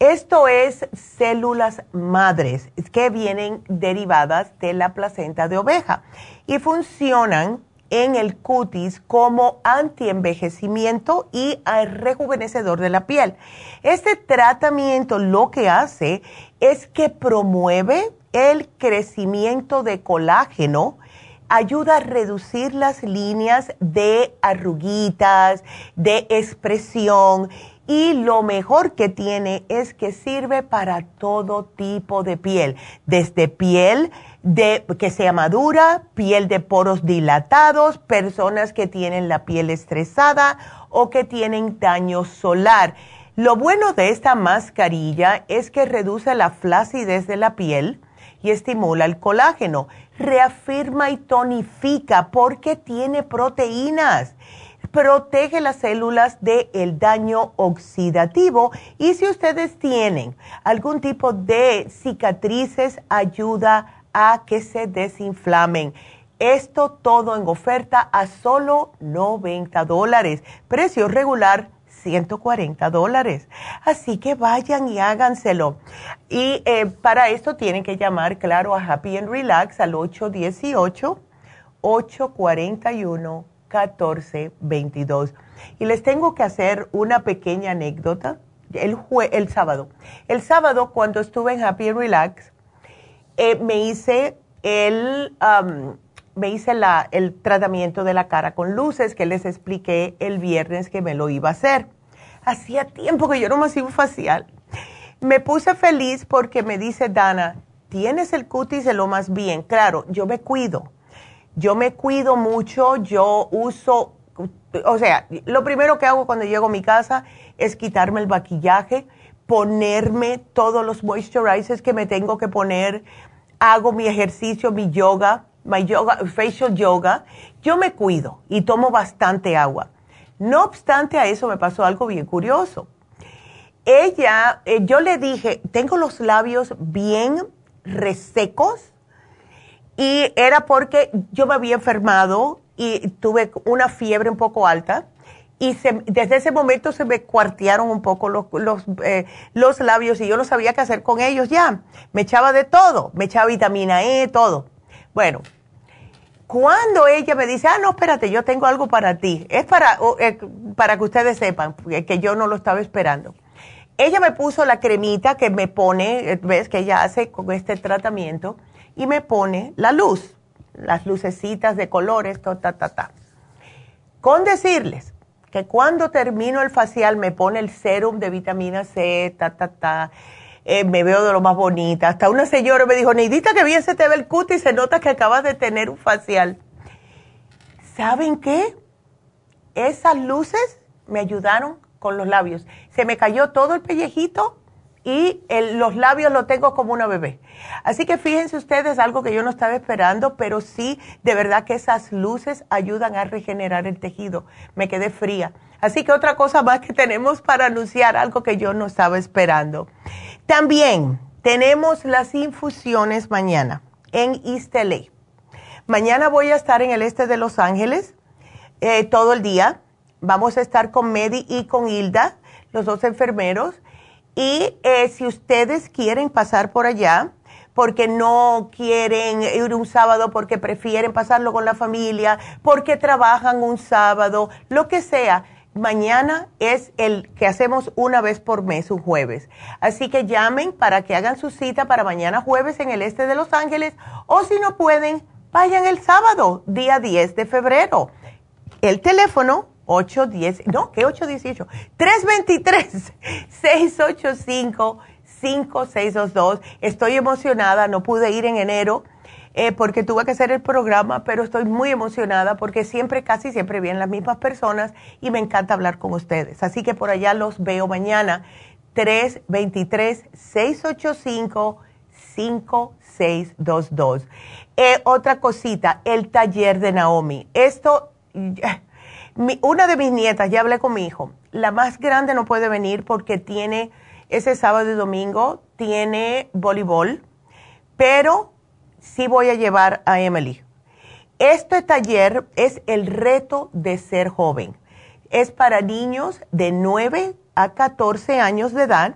[SPEAKER 3] Esto es células madres que vienen derivadas de la placenta de oveja y funcionan en el cutis como antienvejecimiento y rejuvenecedor de la piel. Este tratamiento lo que hace es que promueve el crecimiento de colágeno, ayuda a reducir las líneas de arruguitas, de expresión y lo mejor que tiene es que sirve para todo tipo de piel, desde piel de, que sea madura, piel de poros dilatados, personas que tienen la piel estresada o que tienen daño solar. Lo bueno de esta mascarilla es que reduce la flacidez de la piel y estimula el colágeno, reafirma y tonifica porque tiene proteínas protege las células del daño oxidativo y si ustedes tienen algún tipo de cicatrices, ayuda a que se desinflamen. Esto todo en oferta a solo 90 dólares. Precio regular 140 dólares. Así que vayan y háganselo. Y eh, para esto tienen que llamar, claro, a Happy and Relax al 818 841 1422. Y les tengo que hacer una pequeña anécdota. El, el sábado. El sábado, cuando estuve en Happy Relax, eh, me hice el, me hice la, el tratamiento de la cara con luces que les expliqué el viernes que me lo iba a hacer. Hacía tiempo que yo no me hacía facial. Me puse feliz porque me dice Dana, tienes el cutis de lo más bien. Claro, yo me cuido yo me cuido mucho, yo uso, o sea, lo primero que hago cuando llego a mi casa es quitarme el maquillaje, ponerme todos los moisturizers que me tengo que poner, hago mi ejercicio, mi yoga, mi yoga, facial yoga, yo me cuido y tomo bastante agua. No obstante a eso me pasó algo bien curioso. Ella, eh, yo le dije, tengo los labios bien resecos y era porque yo me había enfermado y tuve una fiebre un poco alta y desde ese momento se me cuartearon un poco los, los, eh, los, labios y yo no sabía qué hacer con ellos ya. Me echaba de todo, me echaba vitamina E, todo. Bueno, cuando ella me dice, ah, no, espérate, yo tengo algo para ti, es para, eh, para que ustedes sepan que yo no lo estaba esperando. Ella me puso la cremita que me pone, eh, ves que ella hace con este tratamiento y me pone la luz, las lucecitas de colores, ta, ta, ta. Con decirles que cuando termino el facial me pone el serum de vitamina C, ta, ta, ta, eh, me veo de lo más bonita. Hasta una señora me dijo, Neidita, que bien se te ve el cutis se nota que acabas de tener un facial. ¿Saben qué? Esas luces me ayudaron con los labios. Se me cayó todo el pellejito y los labios los tengo como una bebé. Así que fíjense ustedes, algo que yo no estaba esperando, pero sí, de verdad que esas luces ayudan a regenerar el tejido. Me quedé fría. Así que otra cosa más que tenemos para anunciar, algo que yo no estaba esperando. También tenemos las infusiones mañana en East Mañana voy a estar en el este de Los Ángeles eh, todo el día. Vamos a estar con Medi y con Hilda, los dos enfermeros y eh, si ustedes quieren pasar por allá, porque no quieren ir un sábado, porque prefieren pasarlo con la familia, porque trabajan un sábado, lo que sea, mañana es el que hacemos una vez por mes, un jueves. Así que llamen para que hagan su cita para mañana jueves en el este de Los Ángeles o si no pueden, vayan el sábado, día 10 de febrero. El teléfono 810, no, ¿qué 818? 323-685-5622. Estoy emocionada, no pude ir en enero eh, porque tuve que hacer el programa, pero estoy muy emocionada porque siempre, casi siempre vienen las mismas personas y me encanta hablar con ustedes. Así que por allá los veo mañana. 323-685-5622. Eh, otra cosita, el taller de Naomi. Esto una de mis nietas, ya hablé con mi hijo, la más grande no puede venir porque tiene ese sábado y domingo tiene voleibol, pero sí voy a llevar a Emily. Este taller es el reto de ser joven. Es para niños de 9 a 14 años de edad.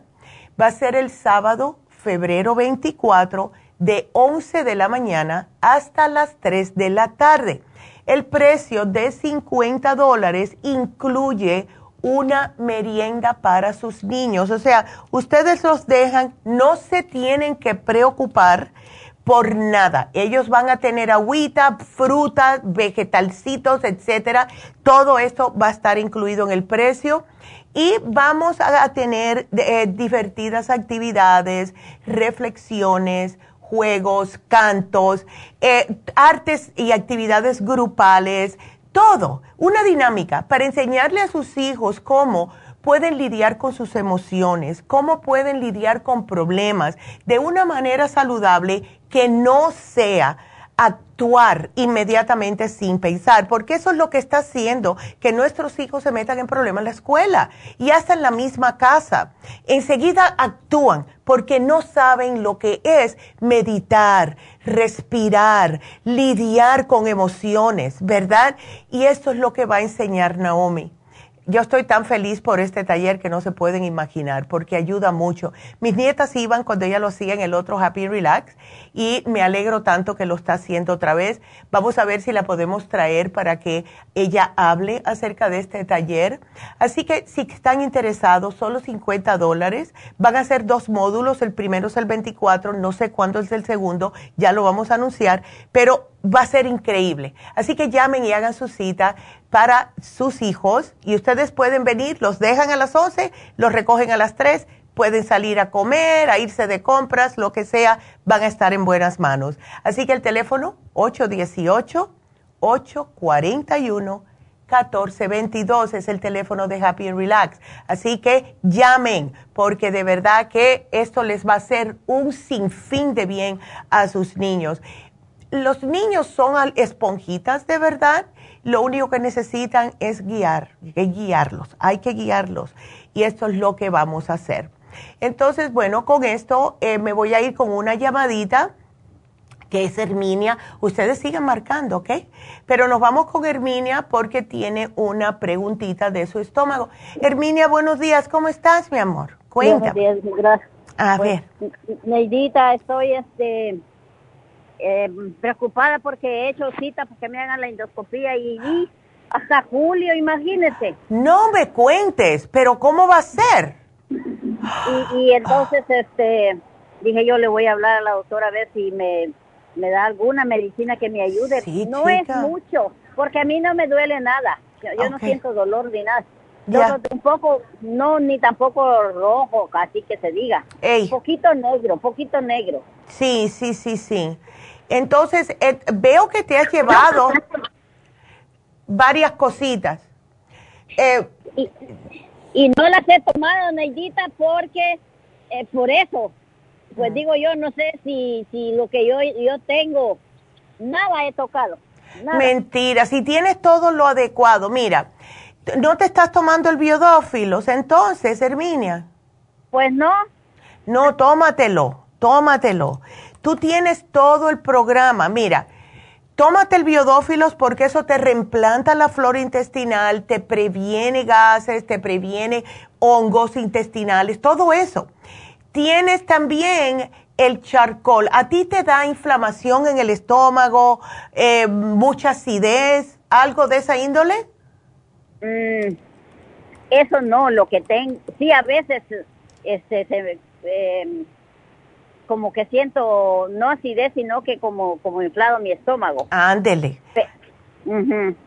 [SPEAKER 3] Va a ser el sábado, febrero 24, de 11 de la mañana hasta las 3 de la tarde. El precio de 50 dólares incluye una merienda para sus niños. O sea, ustedes los dejan, no se tienen que preocupar por nada. Ellos van a tener agüita, frutas, vegetalcitos, etcétera. Todo esto va a estar incluido en el precio. Y vamos a tener eh, divertidas actividades, reflexiones, juegos, cantos, eh, artes y actividades grupales, todo, una dinámica para enseñarle a sus hijos cómo pueden lidiar con sus emociones, cómo pueden lidiar con problemas de una manera saludable que no sea actuar inmediatamente sin pensar, porque eso es lo que está haciendo que nuestros hijos se metan en problemas en la escuela y hasta en la misma casa. Enseguida actúan porque no saben lo que es meditar, respirar, lidiar con emociones, ¿verdad? Y esto es lo que va a enseñar Naomi yo estoy tan feliz por este taller que no se pueden imaginar, porque ayuda mucho. Mis nietas iban cuando ella lo hacía en el otro Happy Relax y me alegro tanto que lo está haciendo otra vez. Vamos a ver si la podemos traer para que ella hable acerca de este taller. Así que si están interesados, solo 50 dólares. Van a ser dos módulos, el primero es el 24, no sé cuándo es el segundo, ya lo vamos a anunciar, pero va a ser increíble. Así que llamen y hagan su cita para sus hijos y ustedes pueden venir, los dejan a las 11, los recogen a las 3, pueden salir a comer, a irse de compras, lo que sea, van a estar en buenas manos. Así que el teléfono 818-841-1422 es el teléfono de Happy and Relax. Así que llamen porque de verdad que esto les va a hacer un sinfín de bien a sus niños los niños son esponjitas de verdad, lo único que necesitan es guiar, guiarlos, hay que guiarlos y esto es lo que vamos a hacer. Entonces, bueno, con esto eh, me voy a ir con una llamadita que es Herminia. Ustedes sigan marcando, ¿ok? Pero nos vamos con Herminia porque tiene una preguntita de su estómago. Herminia, buenos días, ¿cómo estás, mi amor? Cuéntame.
[SPEAKER 8] Buenos días, gracias.
[SPEAKER 3] A pues,
[SPEAKER 8] ver. Neidita, estoy este eh, preocupada porque he hecho cita porque me hagan la endoscopía y, hasta julio, imagínese.
[SPEAKER 3] No me cuentes, pero ¿cómo va a ser?
[SPEAKER 8] Y, entonces, este, dije yo le voy a hablar a la doctora a ver si me, me da alguna medicina que me ayude. no es mucho, porque a mí no me duele nada. Yo, no siento dolor ni nada. Yo un poco, no, ni tampoco rojo, así que se diga. Un poquito negro, poquito negro.
[SPEAKER 3] Sí, sí, sí, sí. Entonces, eh, veo que te has llevado varias cositas.
[SPEAKER 8] Eh, y, no las he tomado, Neidita, porque eh, por eso, pues ah. digo yo, no sé si, si lo que yo, yo tengo, nada he tocado.
[SPEAKER 3] Mentira, si tienes todo lo adecuado, mira, no te estás tomando el biodófilos, entonces, Herminia.
[SPEAKER 8] Pues no.
[SPEAKER 3] No, tómatelo, tómatelo. Tú tienes todo el programa. Mira, tómate el biodófilos porque eso te reimplanta la flora intestinal, te previene gases, te previene hongos intestinales, todo eso. Tienes también el charcoal. ¿A ti te da inflamación en el estómago, eh, mucha acidez, algo de esa índole?
[SPEAKER 8] Mm, eso no, lo que tengo, sí, a veces este, se, eh, como que siento no acidez, sino que como, como inflado mi estómago.
[SPEAKER 3] Ándele.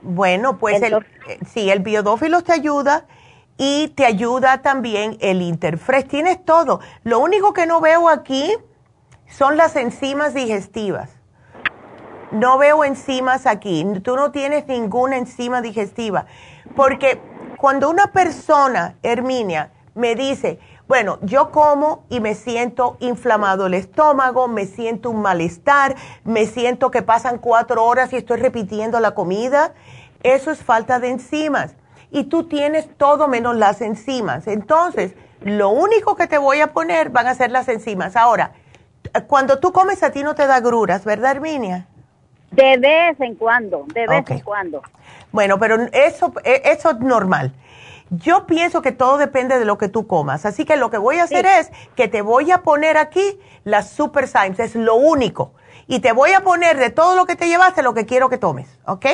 [SPEAKER 3] Bueno, pues el, eh, sí, el biodófilo te ayuda y te ayuda también el Interfresh. Tienes todo. Lo único que no veo aquí son las enzimas digestivas. No veo enzimas aquí. Tú no tienes ninguna enzima digestiva. Porque cuando una persona, Herminia, me dice, bueno, yo como y me siento inflamado el estómago, me siento un malestar, me siento que pasan cuatro horas y estoy repitiendo la comida. Eso es falta de enzimas. Y tú tienes todo menos las enzimas. Entonces, Lo único que te voy a poner van a ser las enzimas. Ahora, cuando tú comes a ti no te da gruras, ¿verdad, Herminia?
[SPEAKER 8] De vez en cuando, de vez en cuando.
[SPEAKER 3] Bueno, pero eso, e, eso es normal. Yo pienso que todo depende de lo que tú comas. Así que lo que voy a hacer es que te voy a poner aquí las Super Symes, es lo único. Y te voy a poner de todo lo que te llevaste lo que quiero que tomes, ¿ok?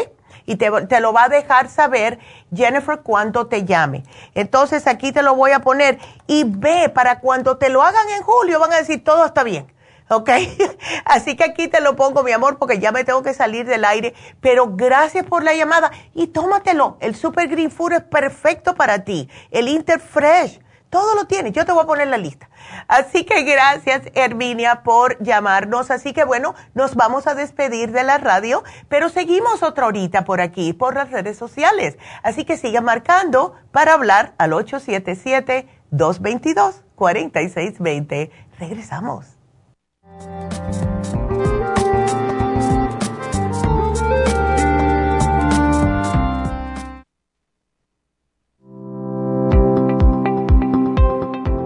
[SPEAKER 3] Y te, te lo va a dejar saber Jennifer cuando te llame. Entonces aquí te lo voy a poner y ve para cuando te lo hagan en julio van a decir todo está bien. ¿Ok? Así que aquí te lo pongo, mi amor, porque ya me tengo que salir del aire. Pero gracias por la llamada y tómatelo. El Super Green Food es perfecto para ti. El Interfresh, todo lo tiene. Yo te voy a poner la lista. Así que gracias, Herminia, por llamarnos. Así que bueno, nos vamos a despedir de la radio, pero seguimos otra horita por aquí, por las redes sociales. Así que siga marcando para hablar al 877-222-4620. Regresamos. Thank you.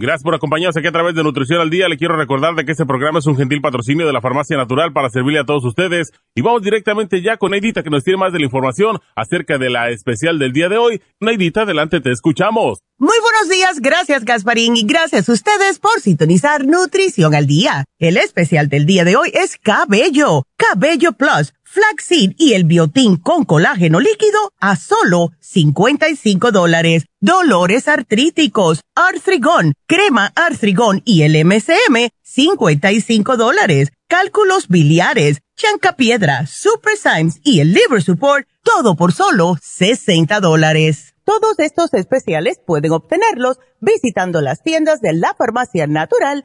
[SPEAKER 7] Gracias por acompañarnos aquí a través de Nutrición al Día. Le quiero recordar de que este programa es un gentil patrocinio de la Farmacia Natural para servirle a todos ustedes. Y vamos directamente ya con Neidita que nos tiene más de la información acerca de la especial del día de hoy. Neidita, adelante, te escuchamos.
[SPEAKER 6] Muy buenos días, gracias Gasparín y gracias a ustedes por sintonizar Nutrición al Día. El especial del día de hoy es Cabello, Cabello Plus flaxseed y el biotín con colágeno líquido a solo 55 dólares. Dolores artríticos, artrigón, crema artrigón y el MCM, 55 dólares. Cálculos biliares, chancapiedra, super Symes y el liver support, todo por solo 60 dólares. Todos estos especiales pueden obtenerlos visitando las tiendas de la farmacia natural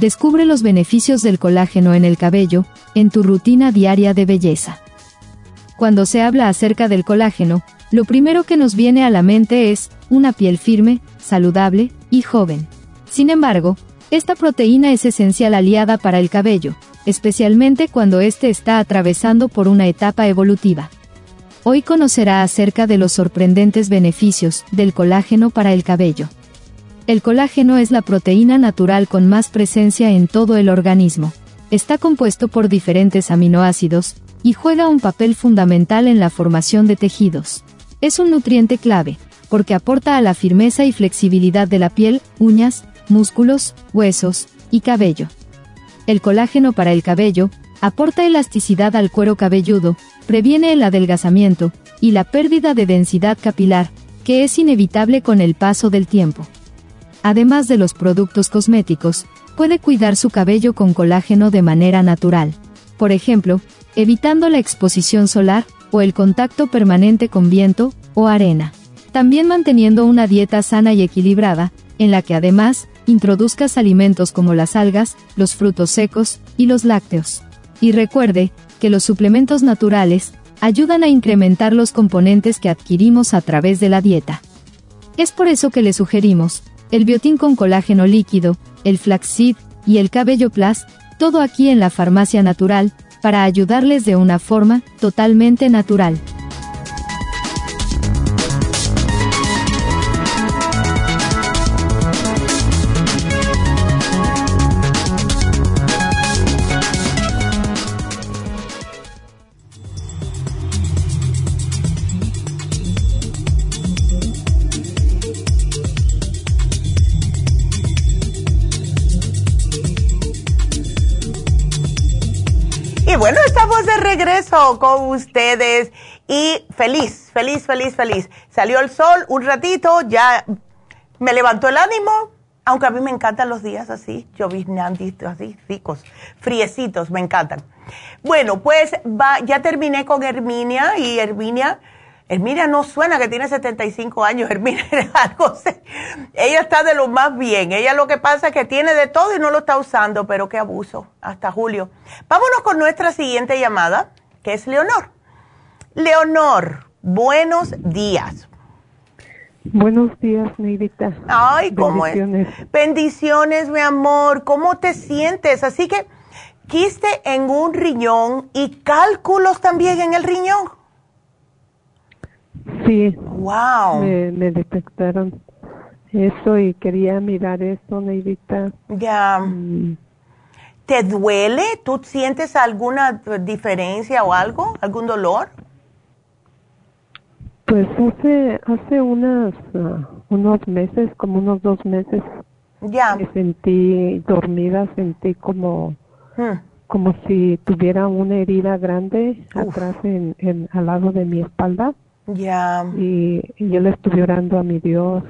[SPEAKER 9] Descubre los beneficios del colágeno en el cabello, en tu rutina diaria de belleza. Cuando se habla acerca del colágeno, lo primero que nos viene a la mente es una piel firme, saludable y joven. Sin embargo, esta proteína es esencial aliada para el cabello, especialmente cuando éste está atravesando por una etapa evolutiva. Hoy conocerá acerca de los sorprendentes beneficios del colágeno para el cabello. El colágeno es la proteína natural con más presencia en todo el organismo. Está compuesto por diferentes aminoácidos, y juega un papel fundamental en la formación de tejidos. Es un nutriente clave, porque aporta a la firmeza y flexibilidad de la piel, uñas, músculos, huesos y cabello. El colágeno para el cabello aporta elasticidad al cuero cabelludo, previene el adelgazamiento y la pérdida de densidad capilar, que es inevitable con el paso del tiempo. Además de los productos cosméticos, puede cuidar su cabello con colágeno de manera natural. Por ejemplo, evitando la exposición solar o el contacto permanente con viento o arena. También manteniendo una dieta sana y equilibrada, en la que además introduzcas alimentos como las algas, los frutos secos y los lácteos. Y recuerde que los suplementos naturales ayudan a incrementar los componentes que adquirimos a través de la dieta. Es por eso que le sugerimos el biotín con colágeno líquido, el flaxseed y el cabello plus, todo aquí en la farmacia natural, para ayudarles de una forma totalmente natural.
[SPEAKER 3] De regreso con ustedes y feliz, feliz, feliz, feliz. Salió el sol un ratito, ya me levantó el ánimo, aunque a mí me encantan los días así, lloviznantes, así, ricos, friecitos, me encantan. Bueno, pues va, ya terminé con Herminia y Herminia Herminia no suena que tiene 75 años, Herminia algo, ella está de lo más bien, ella lo que pasa es que tiene de todo y no lo está usando, pero qué abuso, hasta julio. Vámonos con nuestra siguiente llamada, que es Leonor. Leonor, buenos días.
[SPEAKER 10] Buenos días, Neidita.
[SPEAKER 3] Ay, ¿cómo es? Bendiciones, mi amor. ¿Cómo te sientes? Así que, quiste en un riñón y cálculos también en el riñón.
[SPEAKER 10] Sí.
[SPEAKER 3] Wow.
[SPEAKER 10] Me, detectaron eso y quería mirar eso, Neidita.
[SPEAKER 3] Ya. Mm. ¿Te duele? ¿Tú sientes alguna diferencia o algo? ¿Algún dolor?
[SPEAKER 10] Pues hace, hace unas, ah, unos meses, como unos dos meses,
[SPEAKER 3] ya.
[SPEAKER 10] me sentí dormida, sentí como, hmm. como si tuviera una herida grande atrás en, en, al lado de mi espalda.
[SPEAKER 3] Ya.
[SPEAKER 10] Y, yo le estuve orando a mi Dios.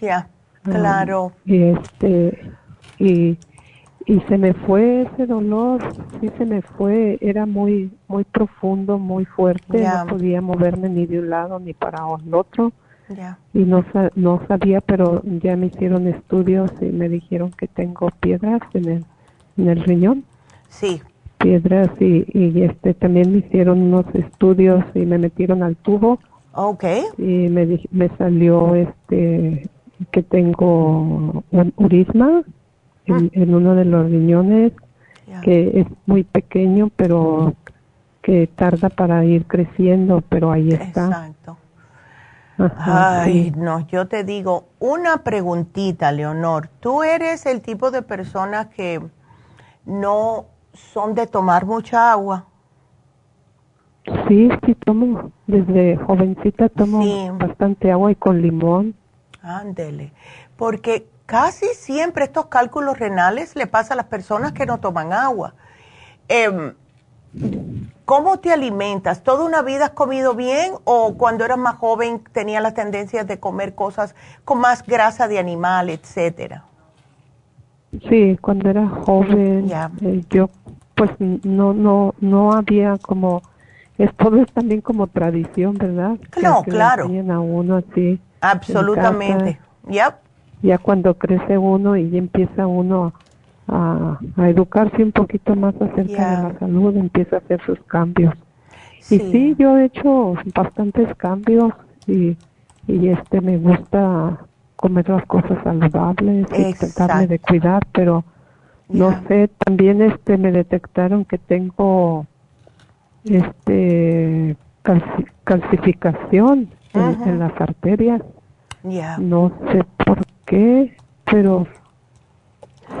[SPEAKER 3] Ya, ah, claro.
[SPEAKER 10] y este, y, y se me fue ese dolor, sí se me fue, era muy, muy profundo, muy fuerte, no podía moverme ni de un lado ni para el otro.
[SPEAKER 3] Ya.
[SPEAKER 10] Y no, no sabía, pero ya me hicieron estudios y me dijeron que tengo piedras en el, en el riñón.
[SPEAKER 3] Sí.
[SPEAKER 10] Piedras y, y este también me hicieron unos estudios y me metieron al tubo
[SPEAKER 3] Okay.
[SPEAKER 10] Y me, me salió este que tengo un urisma en, ah. uno de los riñones que es muy pequeño pero que tarda para ir creciendo, pero ahí está.
[SPEAKER 3] Exacto. Ay, no, yo te digo, una preguntita, Leonor. ¿Tú eres el tipo de persona que no son de tomar mucha agua?
[SPEAKER 10] Sí, sí tomo. Desde jovencita tomo bastante agua y con limón.
[SPEAKER 3] Ándele. Porque casi siempre estos cálculos renales le pasa a las personas que no toman agua. Em, ¿Cómo te alimentas? ¿Toda una vida has comido bien o cuando eras más joven tenías las tendencias de comer cosas con más grasa de animal, etcétera?
[SPEAKER 10] Sí, cuando era joven eh, yo pues no no no había como es todo es también como tradición, ¿verdad?
[SPEAKER 3] No, claro.
[SPEAKER 10] a uno así.
[SPEAKER 3] Absolutamente. Yep.
[SPEAKER 10] Ya cuando crece uno y empieza uno a, educarse un poquito más acerca de la salud, empieza a hacer sus cambios. Y sí, yo he hecho bastantes cambios y, y este me gusta comer las cosas saludables y tratarme de cuidar, pero no sé, también este me detectaron que tengo este calcificación en, las arterias. No sé por qué, pero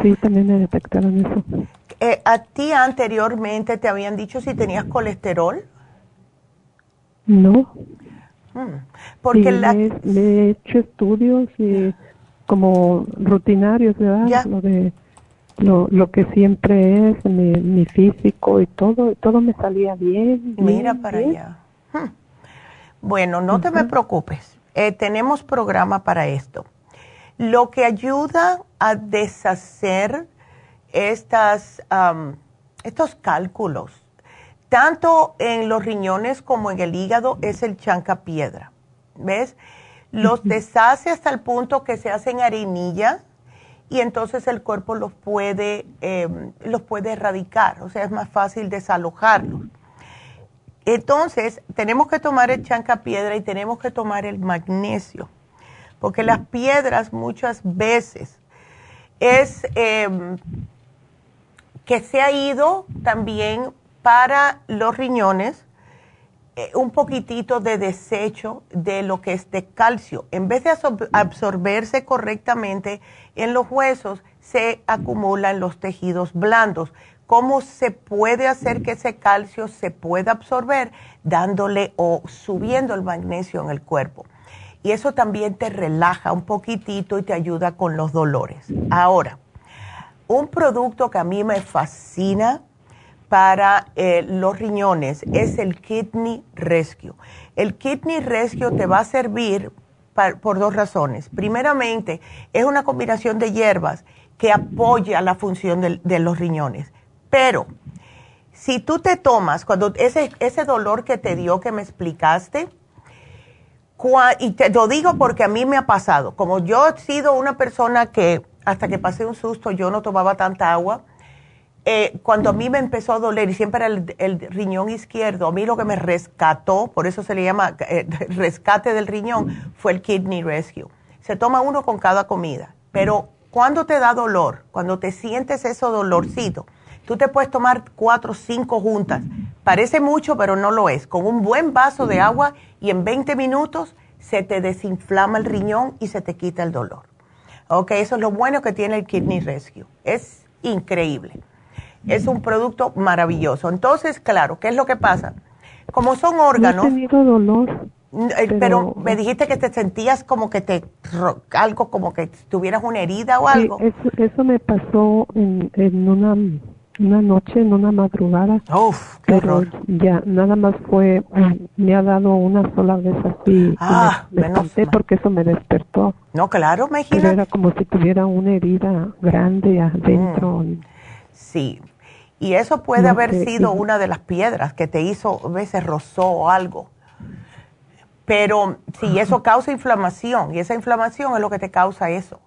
[SPEAKER 10] sí también me detectaron eso.
[SPEAKER 3] Eh, ¿A ti anteriormente te habían dicho si tenías colesterol?
[SPEAKER 10] No.
[SPEAKER 3] Hmm. Porque la...
[SPEAKER 10] le, he hecho estudios y como rutinarios, ¿verdad? Lo de lo, lo que siempre es mi, mi físico y todo, todo me salía bien.
[SPEAKER 3] Mira para allá. Hmm. Bueno, no te me preocupes. Eh, tenemos programa para esto. Lo que ayuda a deshacer estas, estos cálculos. Tanto en los riñones como en el hígado es el chancapiedra. ¿Ves? Los deshace hasta el punto que se hacen arenilla y entonces el cuerpo los puede, em, los puede erradicar, o sea, es más fácil desalojarlos. Entonces, tenemos que tomar el chancapiedra y tenemos que tomar el magnesio, porque las piedras muchas veces es em, que se ha ido también para los riñones eh, un poquitito de desecho de lo que es de calcio. En vez de absorberse correctamente en los huesos, se acumula en los tejidos blandos. ¿Cómo se puede hacer que ese calcio se pueda absorber? Dándole o subiendo el magnesio en el cuerpo. Y eso también te relaja un poquitito y te ayuda con los dolores. Ahora, un producto que a mí me fascina para eh, los riñones es el Kidney Rescue. El Kidney Rescue te va a servir por dos razones. Primeramente, es una combinación de hierbas que apoya la función de, los riñones. Pero si tú te tomas, cuando ese, ese dolor que te dio que me explicaste, y te lo digo porque a mí me ha pasado, como yo he sido una persona que hasta que pasé un susto yo no tomaba tanta agua, eh, cuando a mí me empezó a doler, y siempre era el, riñón izquierdo, a mí lo que me rescató, por eso se le llama eh, rescate del riñón, fue el Kidney Rescue. Se toma uno con cada comida, pero cuando te da dolor, cuando te sientes ese dolorcito, tú te puedes tomar cuatro o cinco juntas. Parece mucho, pero no lo es. Con un buen vaso de agua y en 20 minutos se te desinflama el riñón y se te quita el dolor. Ok, eso es lo bueno que tiene el Kidney Rescue. Es increíble. Es un producto maravilloso. Entonces, claro, ¿qué es lo que pasa? Como son órganos...
[SPEAKER 10] No he tenido dolor.
[SPEAKER 3] Eh, pero, me dijiste que te sentías como que te algo como que tuvieras una herida o algo.
[SPEAKER 10] Sí, eso, eso me pasó en, en una una noche, en una madrugada.
[SPEAKER 3] Uf,
[SPEAKER 10] pero ya nada más fue, me ha dado una sola vez así.
[SPEAKER 3] Ah,
[SPEAKER 10] me, me porque eso me despertó.
[SPEAKER 3] No, claro, me
[SPEAKER 10] Pero era como si tuviera una herida grande adentro.
[SPEAKER 3] Mm. Sí, y eso puede haber sido una de las piedras que te hizo, a veces rozó o algo. Pero si eso causa inflamación y esa inflamación es lo que te causa eso.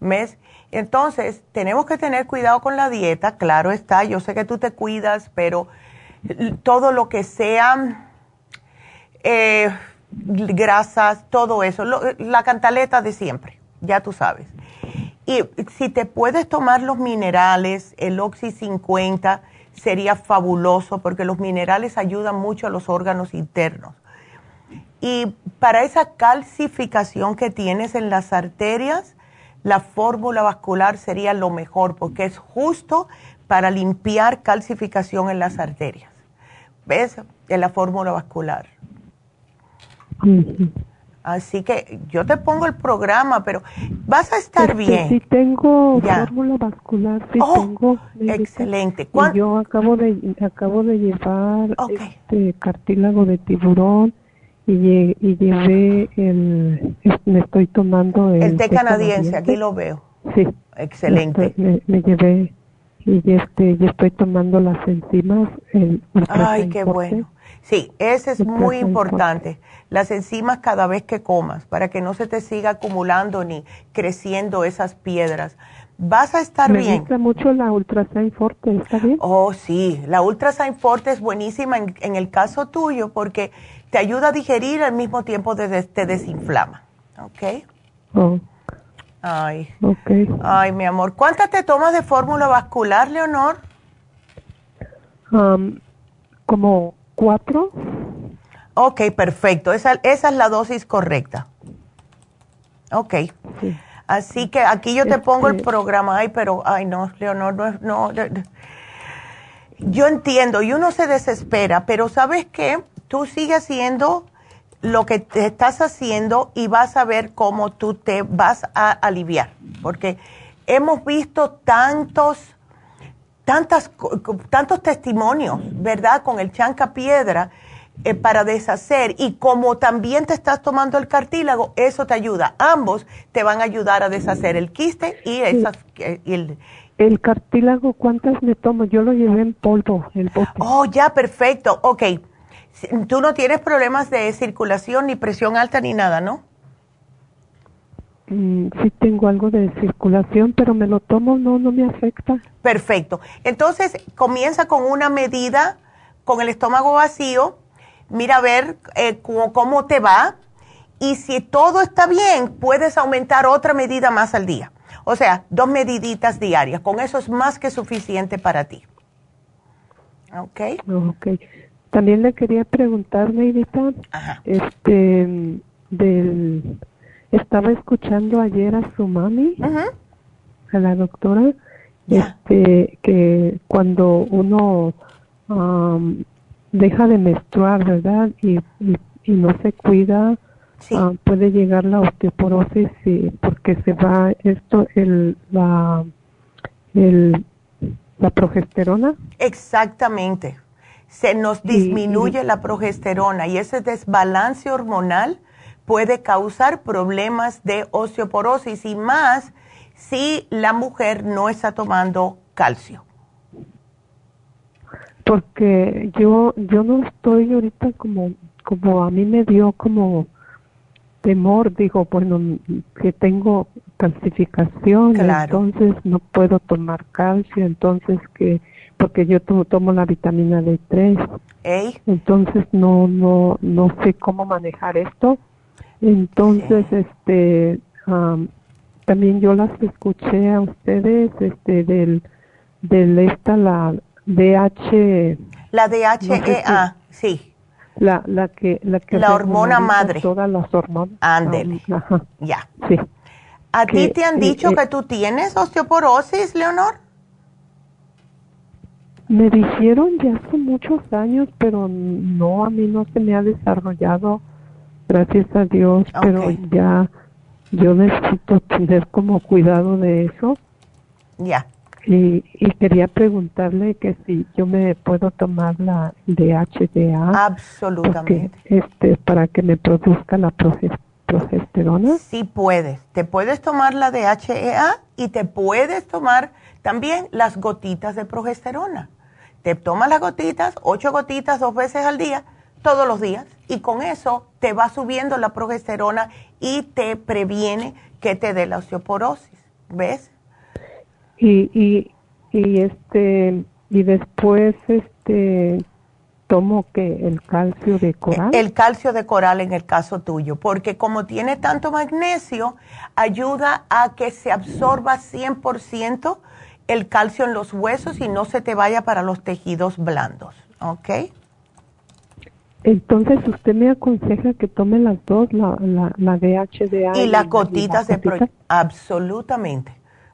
[SPEAKER 3] ¿Ves? Entonces, tenemos que tener cuidado con la dieta, claro está, yo sé que tú te cuidas, pero todo lo que sea eh, grasas, todo eso, la cantaleta de siempre, ya tú sabes. Y si te puedes tomar los minerales, el Oxy 50 sería fabuloso porque los minerales ayudan mucho a los órganos internos. Y para esa calcificación que tienes en las arterias, la fórmula vascular sería lo mejor porque es justo para limpiar calcificación en las arterias. ¿Ves? En la fórmula vascular. Así que yo te pongo el programa, pero vas a estar
[SPEAKER 10] este,
[SPEAKER 3] bien.
[SPEAKER 10] Sí tengo fórmula vascular, sí
[SPEAKER 3] oh,
[SPEAKER 10] tengo.
[SPEAKER 3] Excelente.
[SPEAKER 10] yo acabo de acabo de llevar este cartílago de tiburón y, y llevé el me estoy tomando el,
[SPEAKER 3] el té canadiense, aquí lo veo.
[SPEAKER 10] Sí.
[SPEAKER 3] Excelente.
[SPEAKER 10] me, llevé y este y estoy tomando las enzimas el
[SPEAKER 3] Ay, qué bueno. Sí, ese es muy importante las enzimas cada vez que comas, para que no se te siga acumulando ni creciendo esas piedras. Vas a estar bien.
[SPEAKER 10] Me gusta mucho la Ultrasign Forte, ¿está bien?
[SPEAKER 3] Oh, sí, la Ultrasign Forte es buenísima en, el caso tuyo porque te ayuda a digerir al mismo tiempo de, te desinflama. ¿Ok?
[SPEAKER 10] Oh.
[SPEAKER 3] Ay.
[SPEAKER 10] Okay.
[SPEAKER 3] Ay, mi amor. ¿Cuántas te tomas de fórmula vascular, Leonor?
[SPEAKER 10] Um, como cuatro.
[SPEAKER 3] Ok, perfecto. Esa, esa es la dosis correcta. Ok. Así que aquí yo te pongo el este programa. Ay, pero, ay, no, Leonor, no, no. Yo entiendo y uno se desespera, pero ¿sabes qué? Tú sigues haciendo lo que te estás haciendo y vas a ver cómo tú te vas a aliviar. Porque hemos visto tantos, tantas, tantos testimonios, ¿verdad? Con el chanca piedra eh, para deshacer y como también te estás tomando el cartílago, eso te ayuda. Ambos te van a ayudar a deshacer el quiste y, esas, y, el,
[SPEAKER 10] El cartílago, ¿cuántas me tomo? Yo lo llevé en polvo, el bote.
[SPEAKER 3] Oh, ya, perfecto. Ok. Tú no tienes problemas de circulación, ni presión alta, ni nada, ¿no?
[SPEAKER 10] Mm, sí tengo algo de circulación, pero me lo tomo, no, no me afecta.
[SPEAKER 3] Perfecto. Entonces, comienza con una medida, con el estómago vacío, mira a ver eh, cómo, te va, y si todo está bien, puedes aumentar otra medida más al día. O sea, dos mediditas diarias. Con eso es más que suficiente para ti. ¿Ok?
[SPEAKER 10] Ok. También le quería preguntar, Neidita, este, del estaba escuchando ayer a su mami, a la doctora, este, que cuando uno deja de menstruar, ¿verdad? Y, y, no se cuida, ah, puede llegar la osteoporosis y, porque se va esto, el, la, el, la progesterona.
[SPEAKER 3] Exactamente. Se nos disminuye la progesterona y ese desbalance hormonal puede causar problemas de osteoporosis y más si la mujer no está tomando calcio.
[SPEAKER 10] Porque yo yo no estoy ahorita como como a mí me dio como temor, digo, bueno, que tengo calcificación, entonces no puedo tomar calcio, entonces que porque yo tomo, tomo la vitamina D3. Entonces no no no sé cómo manejar esto entonces, este, también yo las escuché a ustedes, este, del, del esta, la DH.
[SPEAKER 3] La DHEA, sí.
[SPEAKER 10] La, la que, la que.
[SPEAKER 3] La hormona madre.
[SPEAKER 10] Todas las hormonas.
[SPEAKER 3] Ándele. Ya.
[SPEAKER 10] Sí.
[SPEAKER 3] ¿A ti te han dicho eh, que tú tienes osteoporosis, Leonor?
[SPEAKER 10] Me dijeron ya hace muchos años, pero no, a mí no se me ha desarrollado gracias a Dios, pero ya yo necesito tener como cuidado de eso.
[SPEAKER 3] Ya.
[SPEAKER 10] Y, y, quería preguntarle que si yo me puedo tomar la DHDA.
[SPEAKER 3] Absolutamente.
[SPEAKER 10] este, para que me produzca la progesterona.
[SPEAKER 3] Sí puedes. Te puedes tomar la DHEA y te puedes tomar también las gotitas de progesterona. Te tomas las gotitas, ocho gotitas dos veces al día todos los días y con eso te va subiendo la progesterona y te previene que te dé la osteoporosis, ¿ves?
[SPEAKER 10] Y, y, y este y después este tomo que el calcio de coral.
[SPEAKER 3] El calcio de coral en el caso tuyo, porque como tiene tanto magnesio, ayuda a que se absorba 100% el calcio en los huesos y no se te vaya para los tejidos blandos, ¿ok?
[SPEAKER 10] Entonces usted me aconseja que tome las dos, la, la, la DHDA
[SPEAKER 3] y, las gotitas de absolutamente,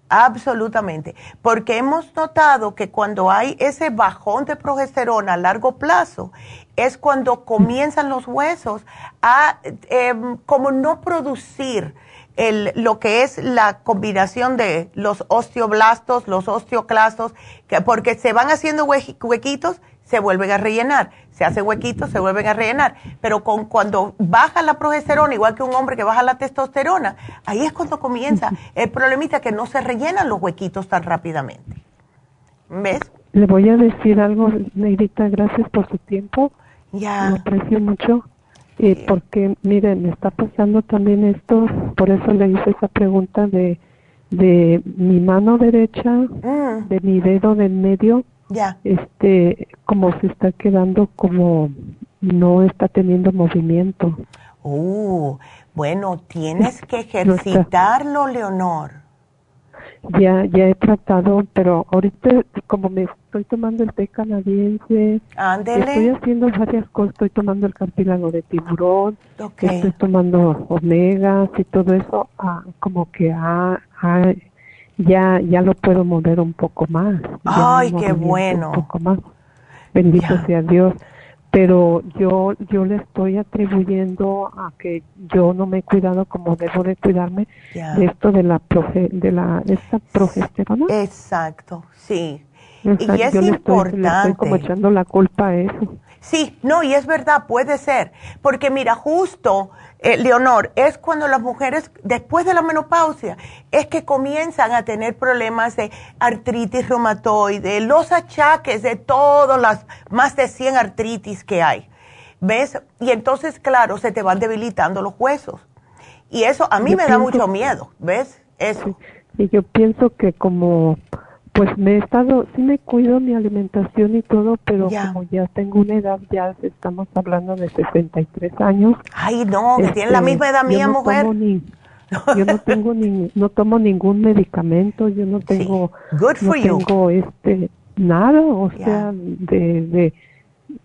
[SPEAKER 3] absolutamente, porque hemos notado que cuando hay ese bajón de progesterona a largo plazo es cuando comienzan los huesos a em, como no producir el, lo que es la combinación de los osteoblastos, los osteoclastos, que porque se van haciendo huequitos se vuelven a rellenar. Se hace huequitos, se vuelven a rellenar. Pero con, cuando baja la progesterona, igual que un hombre que baja la testosterona, ahí es cuando comienza el problemita que no se rellenan los huequitos tan rápidamente. ¿Ves?
[SPEAKER 10] Le voy a decir algo, Negrita, gracias por su tiempo.
[SPEAKER 3] Ya.
[SPEAKER 10] Lo aprecio mucho. Y porque, miren, me está pasando también esto, por eso le hice esa pregunta de, de mi mano derecha, mm. de mi dedo del medio,
[SPEAKER 3] ya.
[SPEAKER 10] Este, como se está quedando como no está teniendo movimiento.
[SPEAKER 3] Uh, bueno, tienes que ejercitarlo, Leonor.
[SPEAKER 10] Ya, ya he tratado, pero ahorita como me estoy tomando el té canadiense, estoy haciendo varias cosas, estoy tomando el cartílago de tiburón, estoy tomando omegas y todo eso, ah, como que ha, ya ya lo puedo mover un poco más.
[SPEAKER 3] Ay, qué bueno.
[SPEAKER 10] Un poco más. Bendito sea Dios. Pero yo yo le estoy atribuyendo a que yo no me he cuidado como debo de cuidarme de esto de la profe, de la esta progesterona.
[SPEAKER 3] Exacto, sí. Y es importante.
[SPEAKER 10] estoy como echando la culpa a eso.
[SPEAKER 3] Sí, no, y es verdad, puede ser. Porque mira, justo, eh, Leonor, es cuando las mujeres, después de la menopausia, es que comienzan a tener problemas de artritis reumatoide, los achaques de todas las más de 100 artritis que hay. ¿Ves? Y entonces, claro, se te van debilitando los huesos. Y eso a mí me da mucho miedo, ¿ves? Eso.
[SPEAKER 10] Y yo pienso que como pues me he estado, sí me cuido mi alimentación y todo, pero como ya tengo una edad, ya estamos hablando de 63 años.
[SPEAKER 3] Ay, no, que tiene la este, misma edad mía, mujer.
[SPEAKER 10] yo no tengo ni, no tomo ningún medicamento, yo no tengo, no tengo este, nada, o sea, de, de,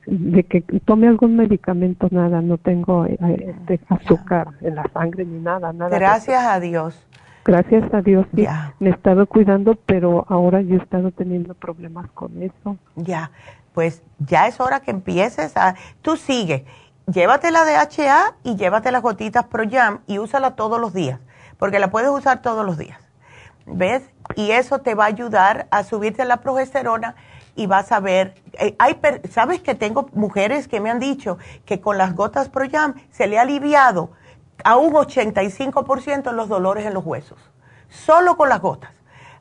[SPEAKER 10] de que tome algún medicamento, nada, no tengo eh, este, azúcar en la sangre ni nada, nada.
[SPEAKER 3] Gracias a Dios
[SPEAKER 10] gracias a Dios sí, me he estado cuidando, pero ahora yo he estado teniendo problemas con eso.
[SPEAKER 3] Ya, pues ya es hora que empieces a... Tú sigue, llévate la DHA y llévate las gotitas Pro Jam y úsala todos los días, porque la puedes usar todos los días. ¿Ves? Y eso te va a ayudar a subirte la progesterona y vas a ver, eh, hay, sabes que tengo mujeres que me han dicho que con las gotas Pro Jam se le ha aliviado a un 85% los dolores en los huesos, solo con las gotas.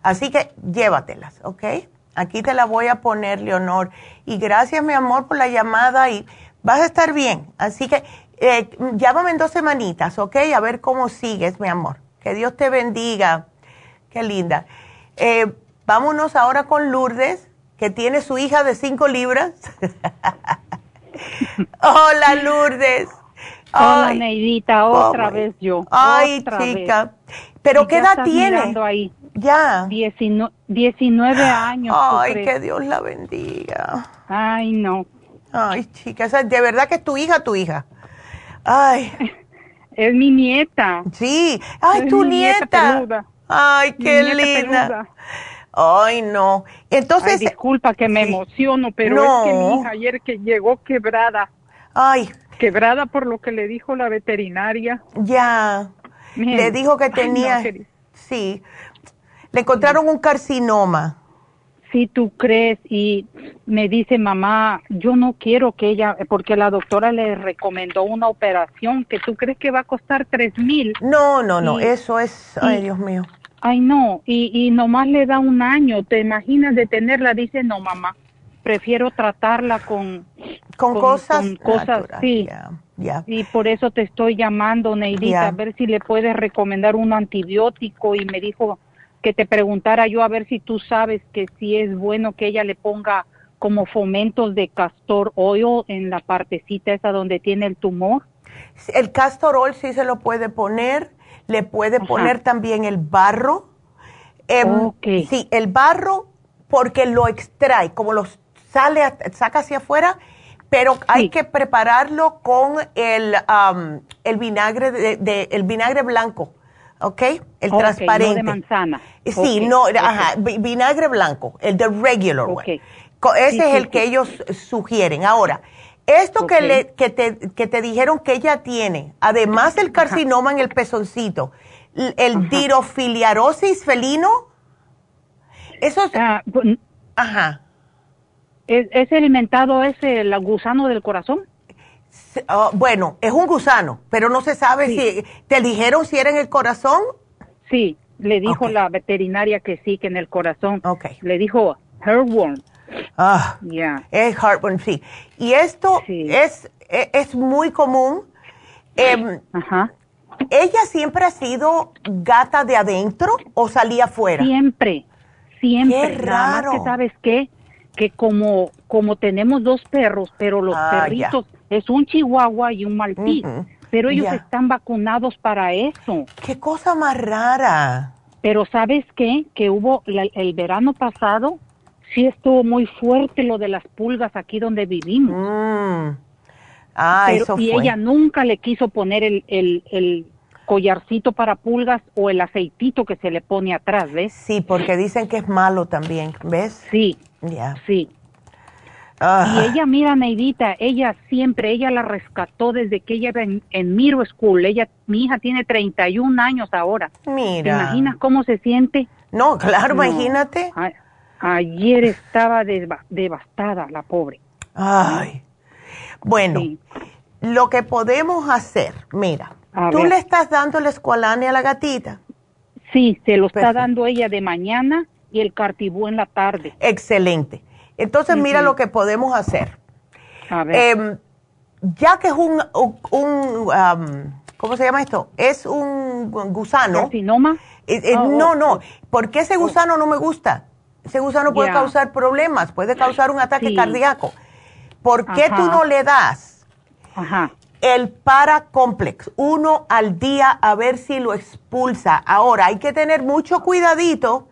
[SPEAKER 3] Así que llévatelas, ¿ok? Aquí te la voy a poner, Leonor. Y gracias, mi amor, por la llamada y vas a estar bien. Así que eh, llámame en dos semanitas, ¿ok? A ver cómo sigues, mi amor. Que Dios te bendiga. Qué linda. Eh, vámonos ahora con Lourdes, que tiene su hija de cinco libras. Hola, Lourdes.
[SPEAKER 11] Hola, Neidita, otra vez yo.
[SPEAKER 3] Ay, chica. ¿Pero qué edad tiene?
[SPEAKER 11] Ahí.
[SPEAKER 3] Ya.
[SPEAKER 11] 19 años.
[SPEAKER 3] Ay, que Dios la bendiga.
[SPEAKER 11] Ay, no.
[SPEAKER 3] Ay, chica, de verdad que es tu hija, tu hija. Ay.
[SPEAKER 11] Es mi nieta.
[SPEAKER 3] Sí. Ay, tu nieta. Ay, qué linda. Ay, no. Entonces.
[SPEAKER 11] disculpa que me emociono, pero es que mi hija ayer que llegó quebrada.
[SPEAKER 3] Ay,
[SPEAKER 11] Quebrada por lo que le dijo la veterinaria.
[SPEAKER 3] Ya. le dijo que tenía. sí. Le encontraron un carcinoma.
[SPEAKER 11] Si tú crees y me dice mamá, yo no quiero que ella, porque la doctora le recomendó una operación que tú crees que va a costar tres mil.
[SPEAKER 3] No, no, no, eso es, ay Dios mío.
[SPEAKER 11] Ay no, y, y nomás le da un año, ¿te imaginas de tenerla? Dice no mamá, prefiero tratarla con
[SPEAKER 3] con, cosas
[SPEAKER 11] cosas sí. y por eso te estoy llamando Neidita a ver si le puedes recomendar un antibiótico. Y me dijo que te preguntara yo a ver si tú sabes que si es bueno que ella le ponga como fomentos de castor oil en la partecita esa donde tiene el tumor.
[SPEAKER 3] El castor oil sí se lo puede poner le puede poner también el barro. Em, sí el barro porque lo extrae como los sale, saca hacia afuera, pero hay que prepararlo con el, el vinagre de, el vinagre blanco, ¿ok? El transparente.
[SPEAKER 11] de manzana.
[SPEAKER 3] Sí, no, ajá, vinagre blanco, el de regular one. Ese es el que ellos sugieren. Ahora, esto que, le, que, te, que te dijeron que ella tiene, además del carcinoma en el pezoncito, el dirofiliarosis felino, eso es... Ah, ajá.
[SPEAKER 11] ¿Es, alimentado ese el gusano del corazón?
[SPEAKER 3] Ah, bueno, es un gusano, pero no se sabe si te dijeron si era en el corazón.
[SPEAKER 11] Sí, le dijo la veterinaria que sí, que en el corazón. Okay. Le dijo heartworm.
[SPEAKER 3] Ah, yeah. es heartworm, sí. Y esto es, e, es, muy común. Em, Ajá. ¿Ella siempre ha sido gata de adentro o salía afuera?
[SPEAKER 11] Siempre, siempre. Qué raro. que sabes qué, que como, como tenemos dos perros, pero los ah, perritos es un chihuahua y un maltís, pero ellos están vacunados para eso.
[SPEAKER 3] Qué cosa más rara.
[SPEAKER 11] Pero sabes qué, que hubo el verano pasado, sí estuvo muy fuerte lo de las pulgas aquí donde vivimos.
[SPEAKER 3] Mm. Ah, eso
[SPEAKER 11] y ella nunca le quiso poner el, el, el collarcito para pulgas o el aceitito que se le pone atrás, ¿ves?
[SPEAKER 3] Sí, porque dicen que es malo también, ¿ves?
[SPEAKER 11] Sí, Sí. Y ella, mira, Neidita, ella siempre, ella la rescató desde que ella era en, en Miro School. Ella, mi hija tiene 31 años ahora.
[SPEAKER 3] Mira.
[SPEAKER 11] ¿Te imaginas cómo se siente?
[SPEAKER 3] No, claro, imagínate.
[SPEAKER 11] ayer estaba devastada la pobre.
[SPEAKER 3] Ay. Bueno, lo que podemos hacer, mira, ¿tú le estás dando el escualane a la gatita?
[SPEAKER 11] Sí, se lo está dando ella de mañana y el cartibú en la tarde.
[SPEAKER 3] Excelente. Entonces, mira lo que podemos hacer. A ver. Em, ya que es un, un, ¿cómo se llama esto? Es un gusano.
[SPEAKER 11] ¿Carcinoma?
[SPEAKER 3] Eh, eh, ah, no, no, porque ese gusano no me gusta. Ese gusano puede causar problemas, puede causar un ataque cardíaco. ¿Por qué tú no le das Ajá. el paracomplex uno al día a ver si lo expulsa? Ahora, hay que tener mucho cuidadito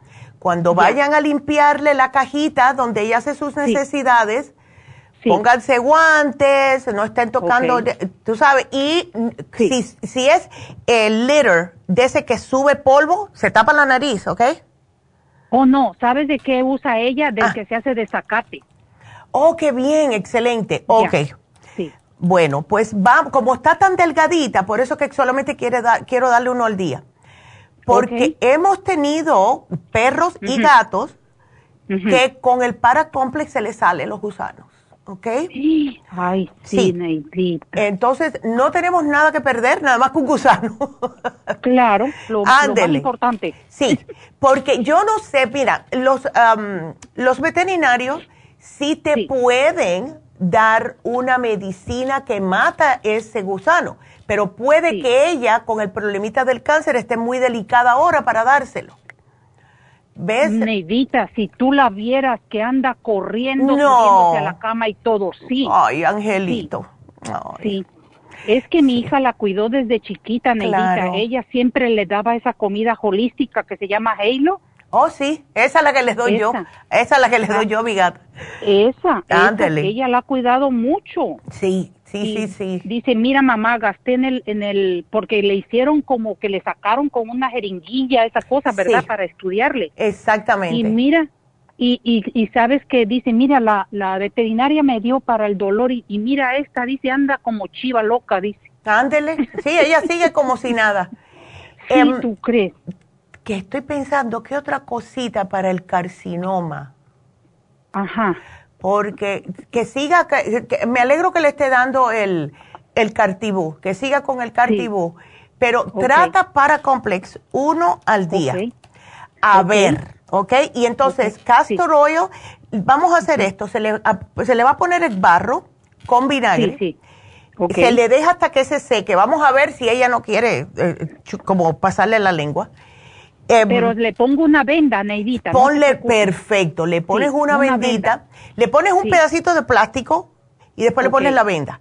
[SPEAKER 3] cuando vayan a limpiarle la cajita donde ella hace sus necesidades. Pónganse guantes, no estén tocando, tú sabes, y si, si es el litter de ese que sube polvo, se tapa la nariz, ¿ok?
[SPEAKER 11] Oh, no, ¿sabes de qué usa ella? Del ah. que se hace de zacate.
[SPEAKER 3] Oh, qué bien, excelente. Ok. Sí. Bueno, pues va, como está tan delgadita, por eso que solamente quiere dar, quiero darle uno al día. Porque hemos tenido perros y gatos que con el paracomplex se les salen los gusanos. ¿ok?
[SPEAKER 11] Ay, sí,
[SPEAKER 3] Entonces, no tenemos nada que perder, nada más que un gusano.
[SPEAKER 11] claro, lo, más importante.
[SPEAKER 3] Sí, porque yo no sé, mira, los, los veterinarios sí te pueden dar una medicina que mata ese gusano, pero puede que ella, con el problemita del cáncer, esté muy delicada ahora para dárselo.
[SPEAKER 11] ¿Ves? Neidita, si tú la vieras que anda corriendo, no. a la cama y todo, sí.
[SPEAKER 3] Ay, Angelito.
[SPEAKER 11] Sí. Es que mi hija la cuidó desde chiquita, Neidita. Ella siempre le daba esa comida holística que se llama Halo.
[SPEAKER 3] Oh, sí, esa es la que les doy yo. Esa es la que les doy yo, mi gata.
[SPEAKER 11] Esa, esa, ella la ha cuidado mucho.
[SPEAKER 3] Sí, Sí, sí, sí.
[SPEAKER 11] Dice, mira mamá, gasté en el, en el, porque le hicieron como que le sacaron con una jeringuilla esa cosa, ¿verdad? Para estudiarle.
[SPEAKER 3] Exactamente.
[SPEAKER 11] Y mira, y, y, y sabes que dice, mira, la, la veterinaria me dio para el dolor y, mira esta, dice, anda como chiva loca, dice.
[SPEAKER 3] Ándele, sí, ella sigue como si nada.
[SPEAKER 11] Sí, em, ¿Tú crees?
[SPEAKER 3] Que estoy pensando, ¿qué otra cosita para el carcinoma?
[SPEAKER 11] Ajá
[SPEAKER 3] porque que siga, me alegro que le esté dando el, el cartibú, que siga con el cartibú, pero trata para complex uno al día. A ver, ¿ok? Y entonces, castor oil, vamos a hacer esto, se le, se le va a poner el barro con vinagre. Se le deja hasta que se seque. Vamos a ver si ella no quiere eh, como pasarle la lengua.
[SPEAKER 11] Em, Pero le pongo una venda, Neidita.
[SPEAKER 3] Ponle perfecto, le pones una, vendita, le pones un pedacito de plástico y después le pones la venda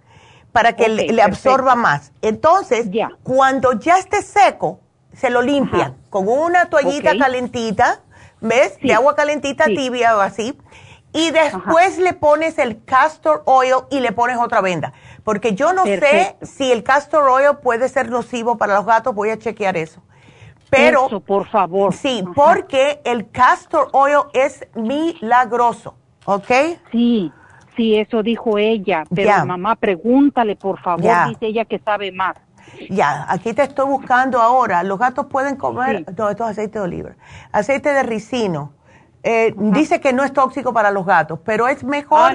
[SPEAKER 3] para que le, absorba más. Entonces, cuando ya esté seco, se lo limpian con una toallita calentita, ¿ves? De agua calentita tibia o así. Y después le pones el castor oil y le pones otra venda. Porque yo no sé si el castor oil puede ser nocivo para los gatos, voy a chequear eso. Pero,
[SPEAKER 11] por favor.
[SPEAKER 3] Sí, porque el castor oil es milagroso, ¿ok?
[SPEAKER 11] Sí, sí, eso dijo ella. Pero mamá, pregúntale, por favor, dice ella que sabe más.
[SPEAKER 3] Ya, aquí te estoy buscando ahora. Los gatos pueden comer, no, esto es aceite de oliva, aceite de ricino, eh, dice que no es tóxico para los gatos, pero es mejor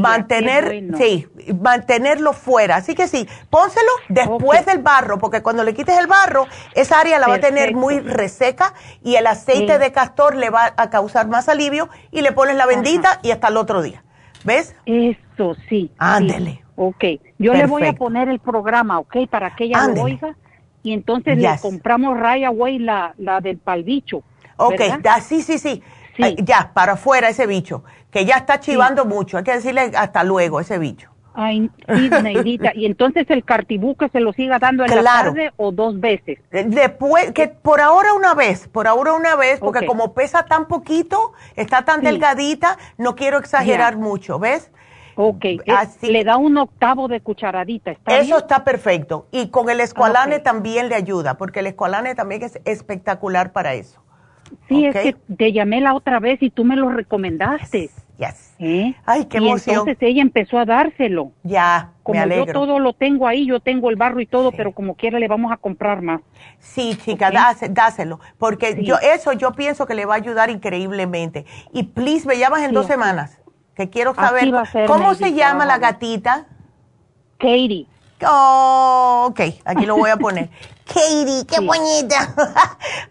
[SPEAKER 3] mantener, sí, mantenerlo fuera. Así que sí, pónselo después del barro, porque cuando le quites el barro, esa área la va a tener muy reseca y el aceite de castor le va a causar más alivio y le pones la bendita y hasta el otro día. ¿Ves?
[SPEAKER 11] Eso sí.
[SPEAKER 3] Ándele.
[SPEAKER 11] Ok, yo le voy a poner el programa, ok, para que ella lo oiga. Y entonces le compramos Raya Way la, la del palbicho.
[SPEAKER 3] Ok, sí, sí, sí ya, para afuera ese bicho, que ya está chivando mucho. Hay que decirle hasta luego ese bicho.
[SPEAKER 11] Ay, Neidita. y entonces el cartibú que se lo siga dando en la tarde o dos veces.
[SPEAKER 3] Después, que por ahora una vez, por ahora una vez, porque como pesa tan poquito, está tan delgadita, no quiero exagerar mucho, ¿ves?
[SPEAKER 11] Ok, Así, le da un octavo de cucharadita. ¿está
[SPEAKER 3] eso está perfecto. Y con el escualane también le ayuda, porque el escualane también es espectacular para eso.
[SPEAKER 11] Sí, es que te llamé la otra vez y tú me lo recomendaste.
[SPEAKER 3] Yes. ¿Eh? Ay, qué
[SPEAKER 11] emoción. entonces ella empezó a dárselo.
[SPEAKER 3] Ya,
[SPEAKER 11] como yo todo lo tengo ahí, yo tengo el barro y todo, pero como quiera le vamos a comprar más.
[SPEAKER 3] Sí, chica, dáselo, porque yo eso yo pienso que le va a ayudar increíblemente. Y please, me llamas en dos semanas, que quiero saber cómo se llama la gatita.
[SPEAKER 11] Katie.
[SPEAKER 3] Oh, ok, aquí lo voy a poner. Katie, qué bonita.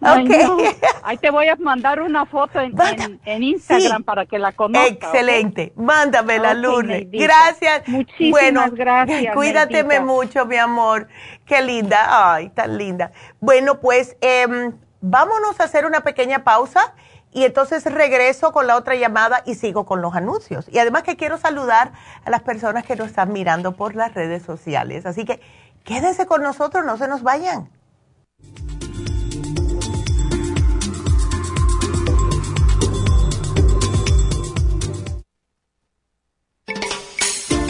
[SPEAKER 3] okay.
[SPEAKER 11] Ahí te voy a mandar una foto en, Instagram para que la conozcas.
[SPEAKER 3] Excelente. Mándamela, Lourdes. Gracias.
[SPEAKER 11] Muchísimas gracias.
[SPEAKER 3] Cuídateme mucho, mi amor. Qué linda. Ay, tan linda. Bueno, pues em, vámonos a hacer una pequeña pausa y entonces regreso con la otra llamada y sigo con los anuncios. Y además que quiero saludar a las personas que nos están mirando por las redes sociales. Así que quédense con nosotros, no se nos vayan.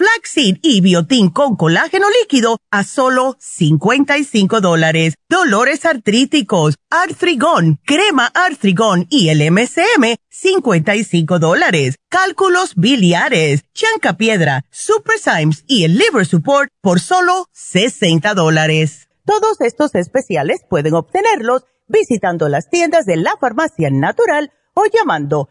[SPEAKER 6] flaxseed y biotín con colágeno líquido a solo 55 dólares. Dolores artríticos, artrigón, crema artrigón y el MCM, 55 dólares. Cálculos biliares, piedra, super Symes y el liver support por solo 60 dólares. Todos estos especiales pueden obtenerlos visitando las tiendas de la farmacia natural o llamando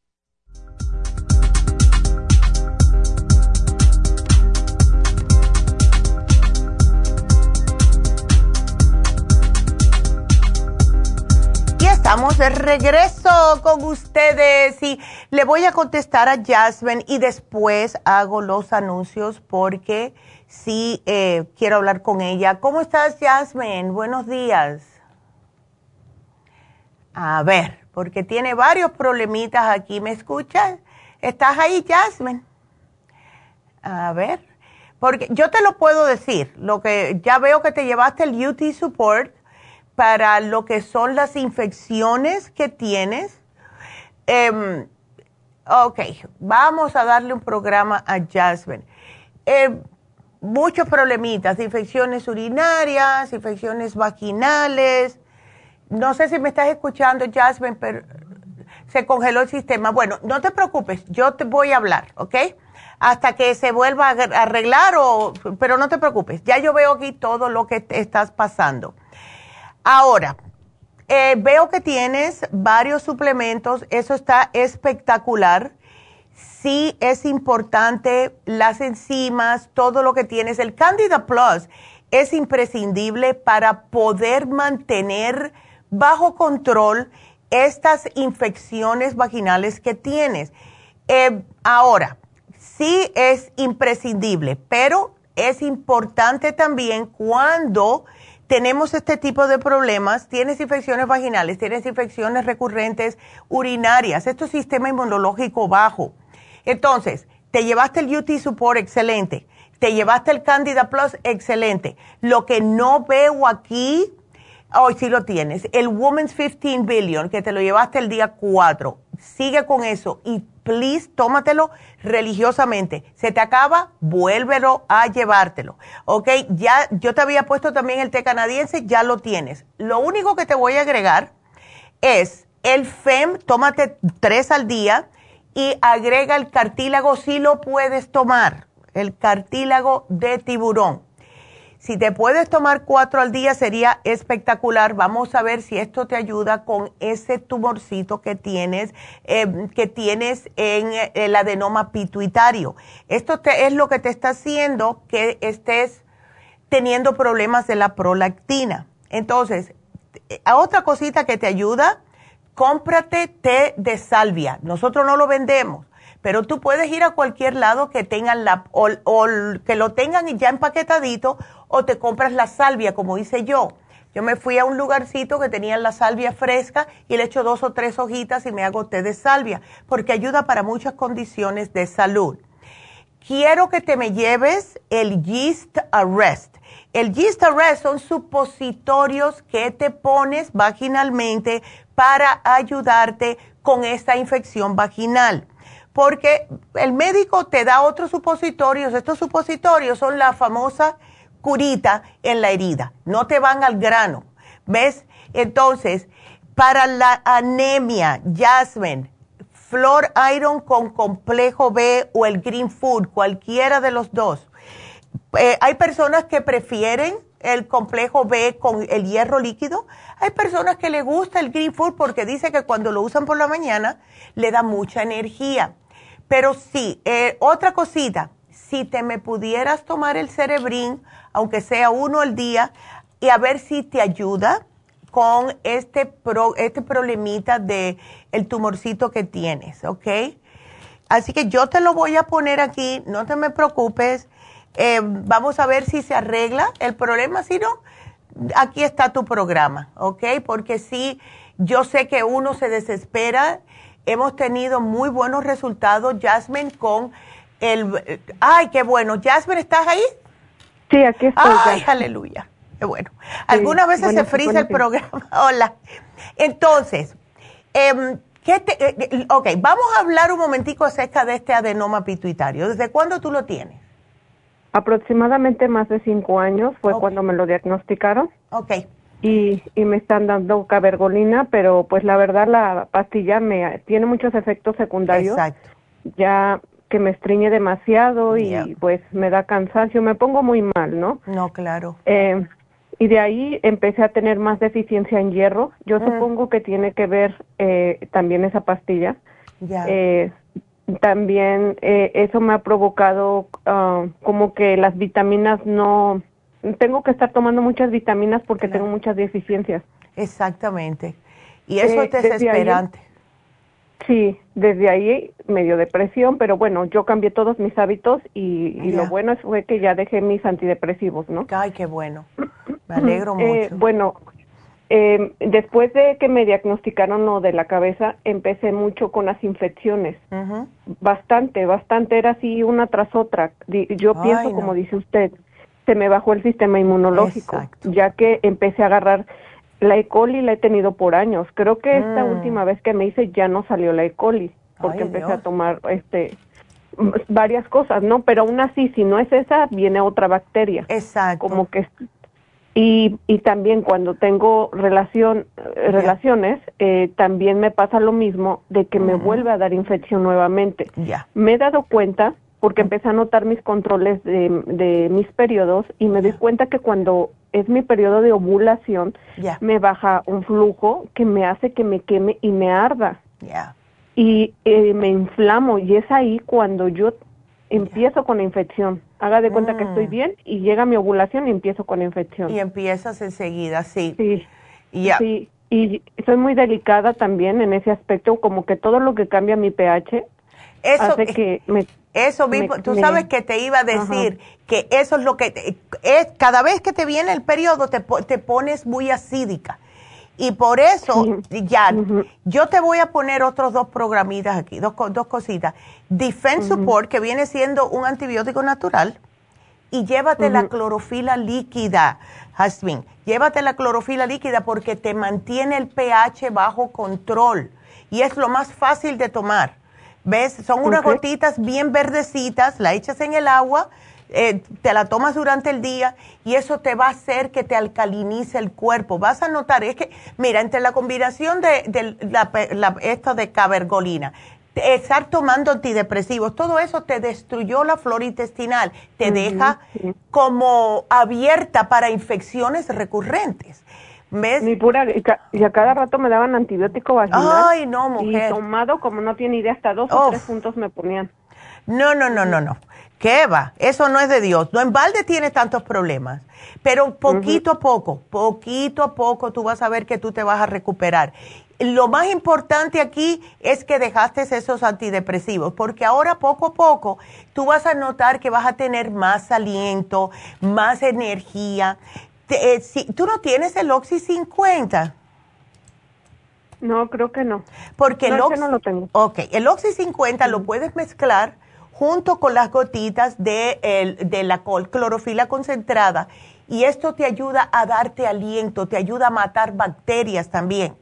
[SPEAKER 3] Estamos de regreso con ustedes y le voy a contestar a Jasmine y después hago los anuncios porque sí eh, quiero hablar con ella. ¿Cómo estás, Jasmine? Buenos días. A ver, porque tiene varios problemitas aquí. ¿Me escuchas? ¿Estás ahí, Jasmine? A ver, porque yo te lo puedo decir, lo que ya veo que te llevaste el UT Support para lo que son las infecciones que tienes. Em, ok, vamos a darle un programa a Jasmine. Em, muchos problemitas, infecciones urinarias, infecciones vaginales. No sé si me estás escuchando, Jasmine, pero se congeló el sistema. Bueno, no te preocupes, yo te voy a hablar, ¿ok? Hasta que se vuelva a arreglar, o, pero no te preocupes, ya yo veo aquí todo lo que estás pasando. Ahora, eh, veo que tienes varios suplementos, eso está espectacular. Sí es importante las enzimas, todo lo que tienes. El Candida Plus es imprescindible para poder mantener bajo control estas infecciones vaginales que tienes. Eh, ahora, sí es imprescindible, pero es importante también cuando tenemos este tipo de problemas, tienes infecciones vaginales, tienes infecciones recurrentes urinarias, esto es sistema inmunológico bajo. Entonces, te llevaste el UT Support, excelente. Te llevaste el Candida Plus, excelente. Lo que no veo aquí, hoy sí lo tienes, el Women's 15 Billion, que te lo llevaste el día 4. Sigue con eso y please, tómatelo religiosamente. Se te acaba, vuélvelo a llevártelo. ¿Ok? Ya, yo te había puesto también el té canadiense, ya lo tienes. Lo único que te voy a agregar es el FEM, tómate tres al día y agrega el cartílago si lo puedes tomar, el cartílago de tiburón. Si te puedes tomar cuatro al día sería espectacular. Vamos a ver si esto te ayuda con ese tumorcito que tienes, eh, que tienes en el adenoma pituitario. Esto es lo que te está haciendo que estés teniendo problemas de la prolactina. Entonces, eh, otra cosita que te ayuda, cómprate té de salvia. Nosotros no lo vendemos, pero tú puedes ir a cualquier lado que tengan la o, que lo tengan ya empaquetadito o te compras la salvia como hice yo. Yo me fui a un lugarcito que tenían la salvia fresca y le echo dos o tres hojitas y me hago té de salvia, porque ayuda para muchas condiciones de salud. Quiero que te me lleves el Yeast Arrest. El Yeast Arrest son supositorios que te pones vaginalmente para ayudarte con esta infección vaginal. Porque el médico te da otros supositorios. Estos supositorios son la famosa curita en la herida. No te van al grano. ¿Ves? Entonces, para la anemia, Jasmine, Flor Iron con complejo B o el Green Food, cualquiera de los dos. Eh, hay personas que prefieren el complejo B con el hierro líquido. Hay personas que le gusta el Green Food porque dice que cuando lo usan por la mañana le da mucha energía. Pero sí, eh, otra cosita, si te me pudieras tomar el cerebrín, aunque sea uno al día, y a ver si te ayuda con este, pro, este problemita de el tumorcito que tienes, ¿ok? Así que yo te lo voy a poner aquí, no te me preocupes. Eh, vamos a ver si se arregla el problema, si no, aquí está tu programa, ¿ok? Porque sí, yo sé que uno se desespera. Hemos tenido muy buenos resultados, Jasmine, con el... Ay, qué bueno. Jasmine, ¿estás ahí?
[SPEAKER 12] Sí, aquí estoy.
[SPEAKER 3] Ay, aleluya. Bueno. Algunas veces se frisa el programa. Hola. Entonces, eh, ¿qué te, eh, eh, ok, vamos a hablar un momentico acerca de este adenoma pituitario. ¿Desde cuándo tú lo tienes?
[SPEAKER 12] Aproximadamente más de cinco años fue cuando me lo diagnosticaron.
[SPEAKER 3] Ok.
[SPEAKER 12] Y, y me están dando cabergolina, pero pues la verdad la pastilla me tiene muchos efectos secundarios.
[SPEAKER 3] Exacto.
[SPEAKER 12] Ya que me estriñe demasiado y pues me da cansancio, me pongo muy mal, ¿no?
[SPEAKER 3] No, claro.
[SPEAKER 12] Eh, y de ahí empecé a tener más deficiencia en hierro. Yo mm. supongo que tiene que ver eh, también esa pastilla.
[SPEAKER 3] Ya.
[SPEAKER 12] Eh, también eh, eso me ha provocado uh, como que las vitaminas no tengo que estar tomando muchas vitaminas porque tengo muchas deficiencias
[SPEAKER 3] exactamente y eso es desesperante
[SPEAKER 12] sí desde ahí medio depresión pero bueno yo cambié todos mis hábitos y, y lo bueno fue que ya dejé mis antidepresivos no
[SPEAKER 3] ay qué bueno me alegro mucho
[SPEAKER 12] bueno eh, después de que me diagnosticaron lo de la cabeza, empecé mucho con las infecciones. Bastante, bastante. Era así una tras otra. Yo pienso, como dice usted, se me bajó el sistema inmunológico, ya que empecé a agarrar la E. coli, la he tenido por años. Creo que esta
[SPEAKER 3] Mm.
[SPEAKER 12] última vez que me hice ya no salió la E. coli, porque
[SPEAKER 3] Ay,
[SPEAKER 12] empecé
[SPEAKER 3] Dios.
[SPEAKER 12] a tomar este varias cosas, ¿no? Pero aún así, si no es esa, viene otra bacteria.
[SPEAKER 3] Exacto.
[SPEAKER 12] Como que y, y también cuando tengo relación eh, relaciones eh, también me pasa lo mismo de que me vuelve a dar infección nuevamente
[SPEAKER 3] Ya.
[SPEAKER 12] me he dado cuenta porque empecé a notar mis controles de, de mis periodos y me doy cuenta que cuando es mi periodo de ovulación me baja un flujo que me hace que me queme y me arda y eh, me inflamo y es ahí cuando yo empiezo con la infección. Haga de cuenta que estoy bien y llega mi ovulación y empiezo con la infección.
[SPEAKER 3] Y empiezas enseguida, sí.
[SPEAKER 12] Sí.
[SPEAKER 3] Ya.
[SPEAKER 12] Sí, y soy muy delicada también en ese aspecto, como que todo lo que cambia mi pH
[SPEAKER 3] Eso,
[SPEAKER 12] hace que me...
[SPEAKER 3] Eso mismo,
[SPEAKER 12] me-
[SPEAKER 3] tú
[SPEAKER 12] me-
[SPEAKER 3] sabes que te iba a decir que eso es lo que, te- es, cada vez que te viene el periodo te, te pones muy acídica. Y por eso, ya, yo te voy a poner otros dos programitas aquí, dos, dos cositas. Defense Support, que viene siendo un antibiótico natural, y llévate la clorofila líquida, Jasmine. Llévate la clorofila líquida porque te mantiene el pH bajo control y es lo más fácil de tomar. ¿Ves? Son unas gotitas bien verdecitas, la echas en el agua, eh, te la tomas durante el día y eso te va a hacer que te alcalinice el cuerpo. Vas a notar, es que, mira, entre la combinación de, de la, la- esto de cabergolina, estar tomando antidepresivos, todo eso te destruyó la flora intestinal, te deja como abierta para infecciones recurrentes. ¿Ves?
[SPEAKER 12] Mi pura, y, a cada rato me daban antibiótico vaginal.
[SPEAKER 3] Ay, no, mujer.
[SPEAKER 12] Y tomado, como no tiene idea, hasta dos o tres puntos me ponían.
[SPEAKER 3] No, no, no, no, no. ¿Qué va? Eso no es de Dios. No en balde tiene tantos problemas. Pero poquito a poco, poquito a poco tú vas a ver que tú te vas a recuperar. Lo más importante aquí es que dejaste esos antidepresivos, porque ahora poco a poco tú vas a notar que vas a tener más aliento, más energía eh, si, ¿Tú no tienes el Oxy 50?
[SPEAKER 12] No, creo que no.
[SPEAKER 3] Porque
[SPEAKER 12] el
[SPEAKER 3] Oxy,
[SPEAKER 12] no lo tengo.
[SPEAKER 3] Ok, el Oxy 50 lo puedes mezclar junto con las gotitas de, el, de la clorofila concentrada y esto te ayuda a darte aliento, te ayuda a matar bacterias también.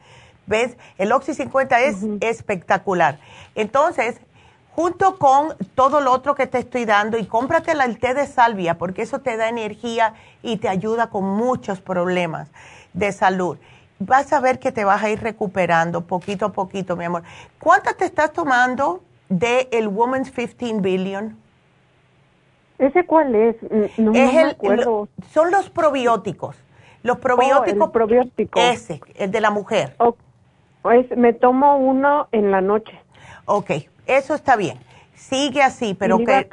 [SPEAKER 3] ¿Ves? El Oxy 50 es espectacular. Entonces, junto con todo lo otro que te estoy dando y cómprate el té de salvia porque eso te da energía y te ayuda con muchos problemas de salud. Vas a ver que te vas a ir recuperando poquito a poquito, mi amor. ¿Cuántas te estás tomando de el Woman's 15 Billion?
[SPEAKER 12] ¿Ese cuál es? No, me acuerdo.
[SPEAKER 3] son los probióticos. Los oh, probióticos.
[SPEAKER 12] probiótico.
[SPEAKER 3] Ese, el de la mujer.
[SPEAKER 12] pues me tomo uno en la noche.
[SPEAKER 3] Ok, eso está bien. Sigue así, pero que...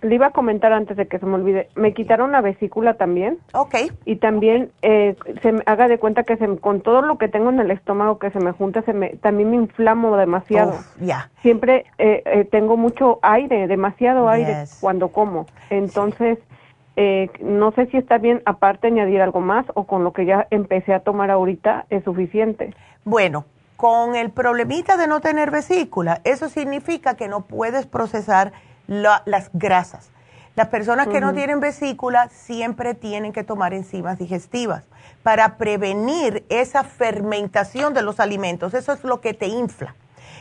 [SPEAKER 12] Le iba a comentar antes de que se me olvide. Me quitaron la vesícula también.
[SPEAKER 3] Ok.
[SPEAKER 12] Y también eh, se me haga de cuenta que se, con todo lo que tengo en el estómago que se me junta, se me, también me inflamo demasiado.
[SPEAKER 3] Ya.
[SPEAKER 12] Siempre eh, eh, tengo mucho aire, demasiado aire cuando como. Entonces, no sé si está bien aparte añadir algo más o con lo que ya empecé a tomar ahorita es suficiente.
[SPEAKER 3] Bueno, con el problemita de no tener vesícula, eso significa que no puedes procesar las grasas. Las personas que no tienen vesícula siempre tienen que tomar enzimas digestivas para prevenir esa fermentación de los alimentos. Eso es lo que te infla.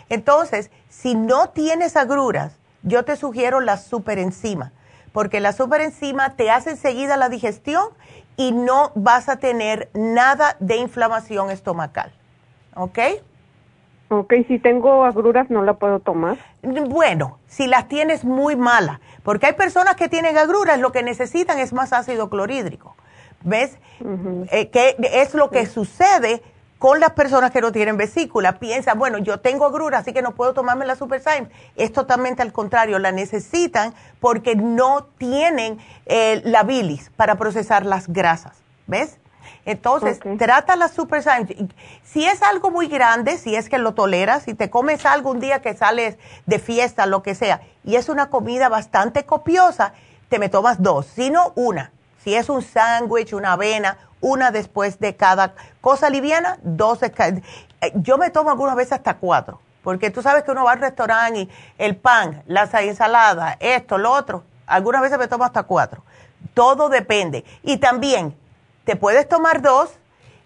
[SPEAKER 3] Entonces, si no tienes agruras, yo te sugiero la superenzima, porque la superenzima te hace enseguida la digestión y no vas a tener nada de inflamación estomacal. ¿Ok?
[SPEAKER 12] Ok, si tengo agruras, ¿no la puedo tomar?
[SPEAKER 3] Bueno, si las tienes muy mala, porque hay personas que tienen agruras, lo que necesitan es más ácido clorhídrico. ¿Ves? Eh, que es lo que sucede con las personas que no tienen vesícula. Piensan, bueno, yo tengo agruras, así que no puedo tomarme la Super Es totalmente al contrario, la necesitan porque no tienen eh, la bilis para procesar las grasas. ¿Ves? Entonces, trata la Super Si es algo muy grande, si es que lo toleras, si te comes algo un día que sales de fiesta, lo que sea, y es una comida bastante copiosa, te me tomas dos, si no una. Si es un sándwich, una avena, una después de cada cosa liviana, dos. Eh, yo me tomo algunas veces hasta cuatro, porque tú sabes que uno va al restaurante y el pan, la ensalada, esto, lo otro, algunas veces me tomo hasta cuatro. Todo depende. Y también te puedes tomar dos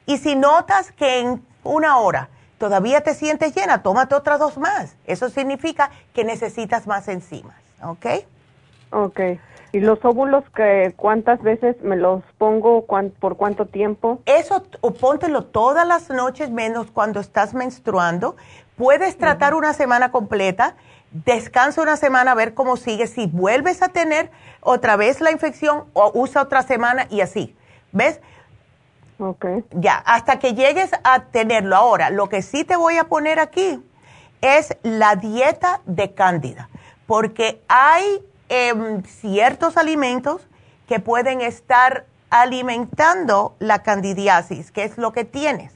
[SPEAKER 3] y si notas que en una hora todavía te sientes llena, tómate otras dos más. Eso significa que necesitas más enzimas, ¿ok?
[SPEAKER 12] Ok. ¿Y los óvulos, que, cuántas veces me los pongo, por cuánto tiempo?
[SPEAKER 3] Eso, póntelo todas las noches menos cuando estás menstruando. Puedes tratar una semana completa, descansa una semana a ver cómo sigue. Si vuelves a tener otra vez la infección, o usa otra semana y así. ¿Ves?
[SPEAKER 12] Ok.
[SPEAKER 3] Ya, hasta que llegues a tenerlo. Ahora, lo que sí te voy a poner aquí es la dieta de cándida, porque hay em, ciertos alimentos que pueden estar alimentando la candidiasis, que es lo que tienes.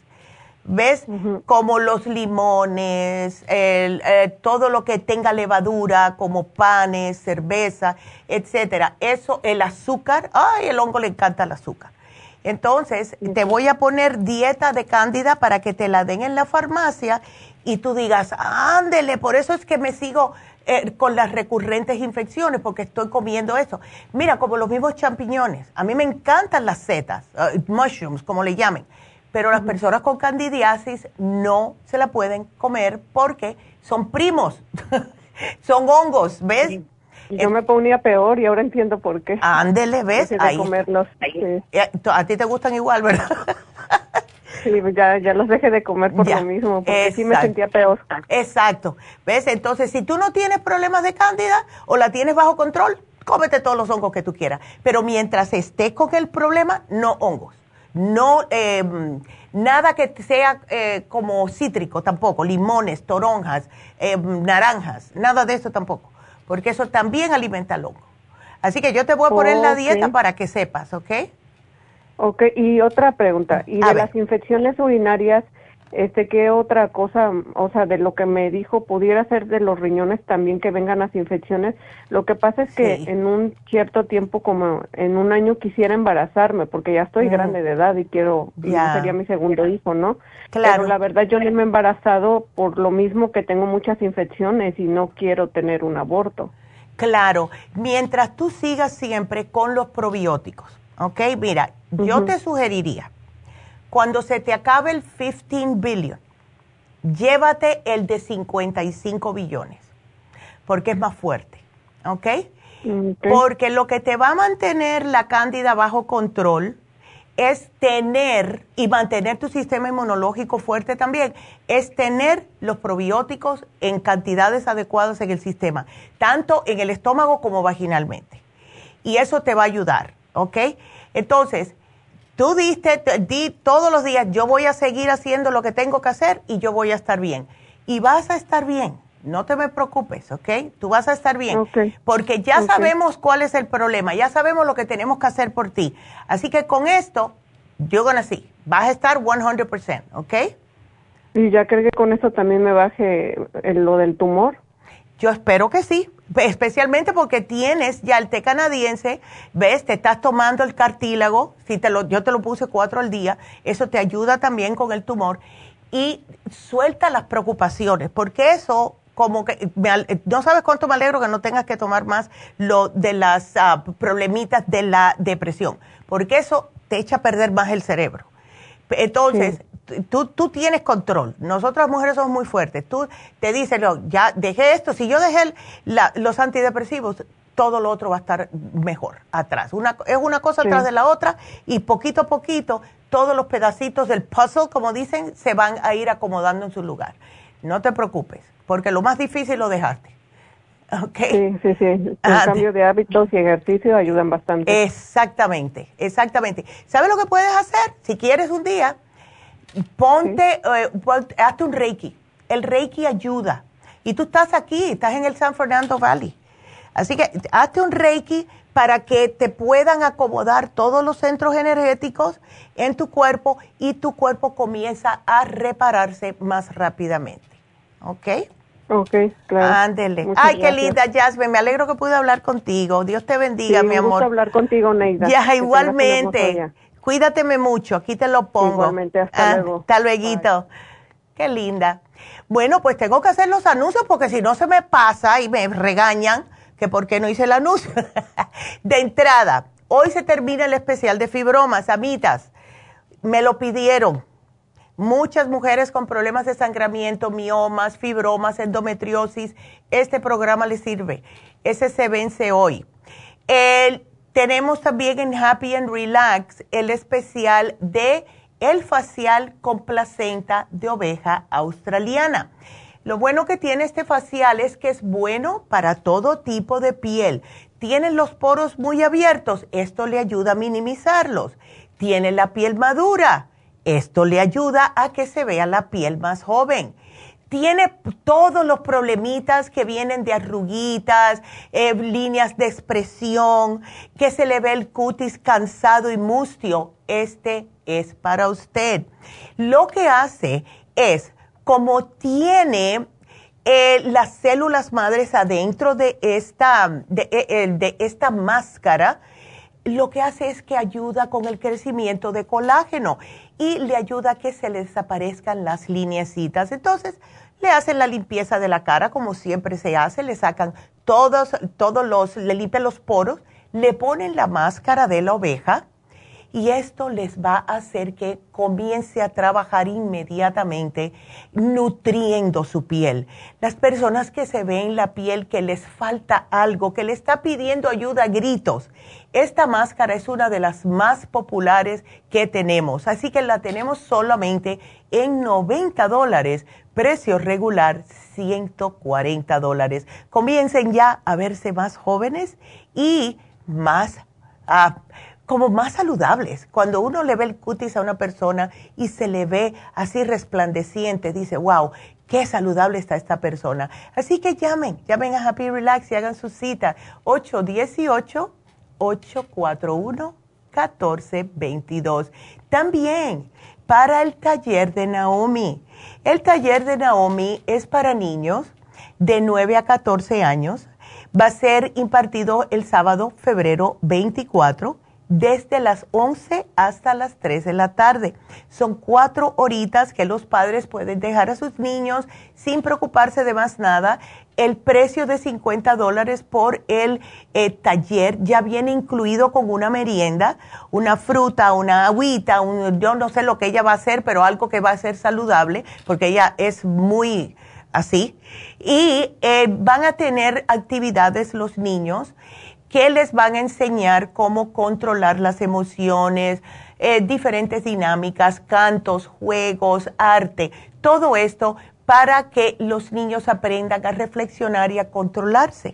[SPEAKER 3] ¿Ves? Como los limones, eh, todo lo que tenga levadura, como panes, cerveza, etcétera. Eso, el azúcar, ay, el hongo le encanta el azúcar. Entonces, te voy a poner dieta de cándida para que te la den en la farmacia y tú digas, ándele, por eso es que me sigo eh, con las recurrentes infecciones, porque estoy comiendo eso. Mira, como los mismos champiñones. A mí me encantan las setas, uh, mushrooms, como le llamen, pero las personas con candidiasis no se la pueden comer porque son primos, son hongos, ¿ves?
[SPEAKER 12] Yo me ponía peor y ahora entiendo por qué.
[SPEAKER 3] Ándele, ¿ves?
[SPEAKER 12] Ahí. comerlos.
[SPEAKER 3] A ti te gustan igual, ¿verdad?
[SPEAKER 10] Sí, ya, ya los dejé de comer por lo mismo, porque sí me sentía peor.
[SPEAKER 3] Exacto. ¿Ves? Entonces, si tú no tienes problemas de cándida o la tienes bajo control, cómete todos los hongos que tú quieras. Pero mientras estés con el problema, no hongos. No, eh, nada que sea eh, como cítrico tampoco, limones, toronjas, eh, naranjas, nada de eso tampoco, porque eso también alimenta el hongo. Así que yo te voy a poner la dieta para que sepas, ¿ok?
[SPEAKER 10] Ok, y otra pregunta, ¿y de las infecciones urinarias, este, qué otra cosa, o sea, de lo que me dijo, pudiera ser de los riñones también que vengan las infecciones? Lo que pasa es que en un cierto tiempo, como en un año, quisiera embarazarme, porque ya estoy grande de edad y quiero, sería mi segundo hijo, ¿no? Claro. Pero la verdad yo no me he embarazado por lo mismo que tengo muchas infecciones y no quiero tener un aborto.
[SPEAKER 3] Claro, mientras tú sigas siempre con los probióticos, ¿ok? Mira, yo te sugeriría, cuando se te acabe el 15 billion, llévate el de 55 billones, porque es más fuerte, ¿ok? Porque lo que te va a mantener la cándida bajo control es tener y mantener tu sistema inmunológico fuerte también, es tener los probióticos en cantidades adecuadas en el sistema, tanto en el estómago como vaginalmente. Y eso te va a ayudar, ¿ok? Entonces, tú diste, di todos los días, yo voy a seguir haciendo lo que tengo que hacer y yo voy a estar bien. Y vas a estar bien, no te me preocupes, ¿ok? Tú vas a estar bien. Porque ya sabemos cuál es el problema, ya sabemos lo que tenemos que hacer por ti. Así que con esto, yo gonna see, vas a estar 100%, ¿ok?
[SPEAKER 10] ¿Y ya creo que con esto también me baje lo del tumor?
[SPEAKER 3] Yo espero que sí, especialmente porque tienes ya el té canadiense, ves, te estás tomando el cartílago, si te lo, yo te lo puse cuatro al día, eso te ayuda también con el tumor y suelta las preocupaciones, porque eso como que no sabes cuánto me alegro que no tengas que tomar más lo de las ah, problemitas de la depresión, porque eso te echa a perder más el cerebro. Entonces, tú, tú tienes control. Nosotras mujeres somos muy fuertes. Tú te dices, ya dejé esto, si yo dejé los antidepresivos, todo lo otro va a estar mejor atrás. Una, es una cosa atrás de la otra y poquito a poquito todos los pedacitos del puzzle, como dicen, se van a ir acomodando en su lugar. No te preocupes porque lo más difícil lo dejaste.
[SPEAKER 10] Okay. Sí, sí, sí. El ah, cambio de hábitos y ejercicio ayudan bastante.
[SPEAKER 3] Exactamente, exactamente. ¿Sabes lo que puedes hacer? Si quieres un día, ponte, eh, hazte un Reiki. El Reiki ayuda. Y tú estás aquí, estás en el San Fernando Valley. Así que hazte un Reiki para que te puedan acomodar todos los centros energéticos en tu cuerpo y tu cuerpo comienza a repararse más rápidamente. ¿Ok?
[SPEAKER 10] Ok, claro.
[SPEAKER 3] Ándele. Ay, qué linda, Jasmine. Me alegro que pude hablar contigo. Dios te bendiga, mi amor.
[SPEAKER 10] hablar contigo, Neida.
[SPEAKER 3] Ya, igualmente. Cuídateme mucho. Aquí te lo pongo.
[SPEAKER 10] Igualmente, hasta ah, luego.
[SPEAKER 3] Hasta luego. Qué linda. Bueno, pues tengo que hacer los anuncios porque si no se me pasa y me regañan que por qué no hice el anuncio. de entrada, hoy se termina el especial de fibromas, amitas. Me lo pidieron Muchas mujeres con problemas de sangramiento, miomas, fibromas, endometriosis, este programa les sirve. Ese se vence hoy. Tenemos también en Happy and Relax el especial de el facial con placenta de oveja australiana. Lo bueno que tiene este facial es que es bueno para todo tipo de piel. Tiene los poros muy abiertos, esto le ayuda a minimizarlos. Tiene la piel madura, esto le ayuda a que se vea la piel más joven. Tiene todos los problemitas que vienen de arruguitas, eh, líneas de expresión, que se le ve el cutis cansado y mustio. Este es para usted. Lo que hace es, como tiene eh, las células madres adentro de esta, de eh, esta máscara, lo que hace es que ayuda con el crecimiento de colágeno y le ayuda a que se le desaparezcan las lineecitas. Entonces, le hacen la limpieza de la cara como siempre se hace, le sacan todos, todos los, le limpian los poros, le ponen la máscara de la oveja y esto les va a hacer que comience a trabajar inmediatamente nutriendo su piel. Las personas que se ven la piel que les falta algo, que le está pidiendo ayuda a gritos, esta máscara es una de las más populares que tenemos, así que la tenemos solamente en 90 dólares, precio regular 140 dólares. Comiencen ya a verse más jóvenes y más... Uh, como más saludables. Cuando uno le ve el cutis a una persona y se le ve así resplandeciente, dice, wow, qué saludable está esta persona. Así que llamen, llamen a Happy Relax y hagan su cita. 818-841-1422. También para el taller de Naomi. El taller de Naomi es para niños de 9 a 14 años. Va a ser impartido el sábado, febrero 24 desde las 11 hasta las 3 de la tarde. Son cuatro horitas que los padres pueden dejar a sus niños sin preocuparse de más nada. El precio de 50 dólares por el eh, taller ya viene incluido con una merienda, una fruta, una agüita, yo no sé lo que ella va a hacer, pero algo que va a ser saludable, porque ella es muy así. Y eh, van a tener actividades los niños que les van a enseñar cómo controlar las emociones, eh, diferentes dinámicas, cantos, juegos, arte, todo esto para que los niños aprendan a reflexionar y a controlarse.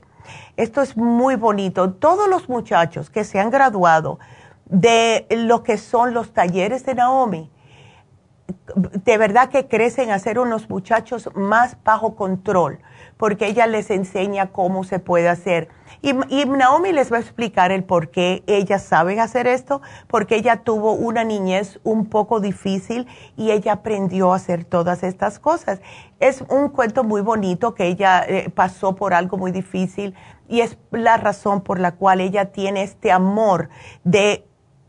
[SPEAKER 3] Esto es muy bonito. Todos los muchachos que se han graduado de lo que son los talleres de Naomi, de verdad que crecen a ser unos muchachos más bajo control, porque ella les enseña cómo se puede hacer y, Naomi les va a explicar el por qué ella sabe hacer esto, porque ella tuvo una niñez un poco difícil y ella aprendió a hacer todas estas cosas. Es un cuento muy bonito que ella eh, pasó por algo muy difícil y es la razón por la cual ella tiene este amor de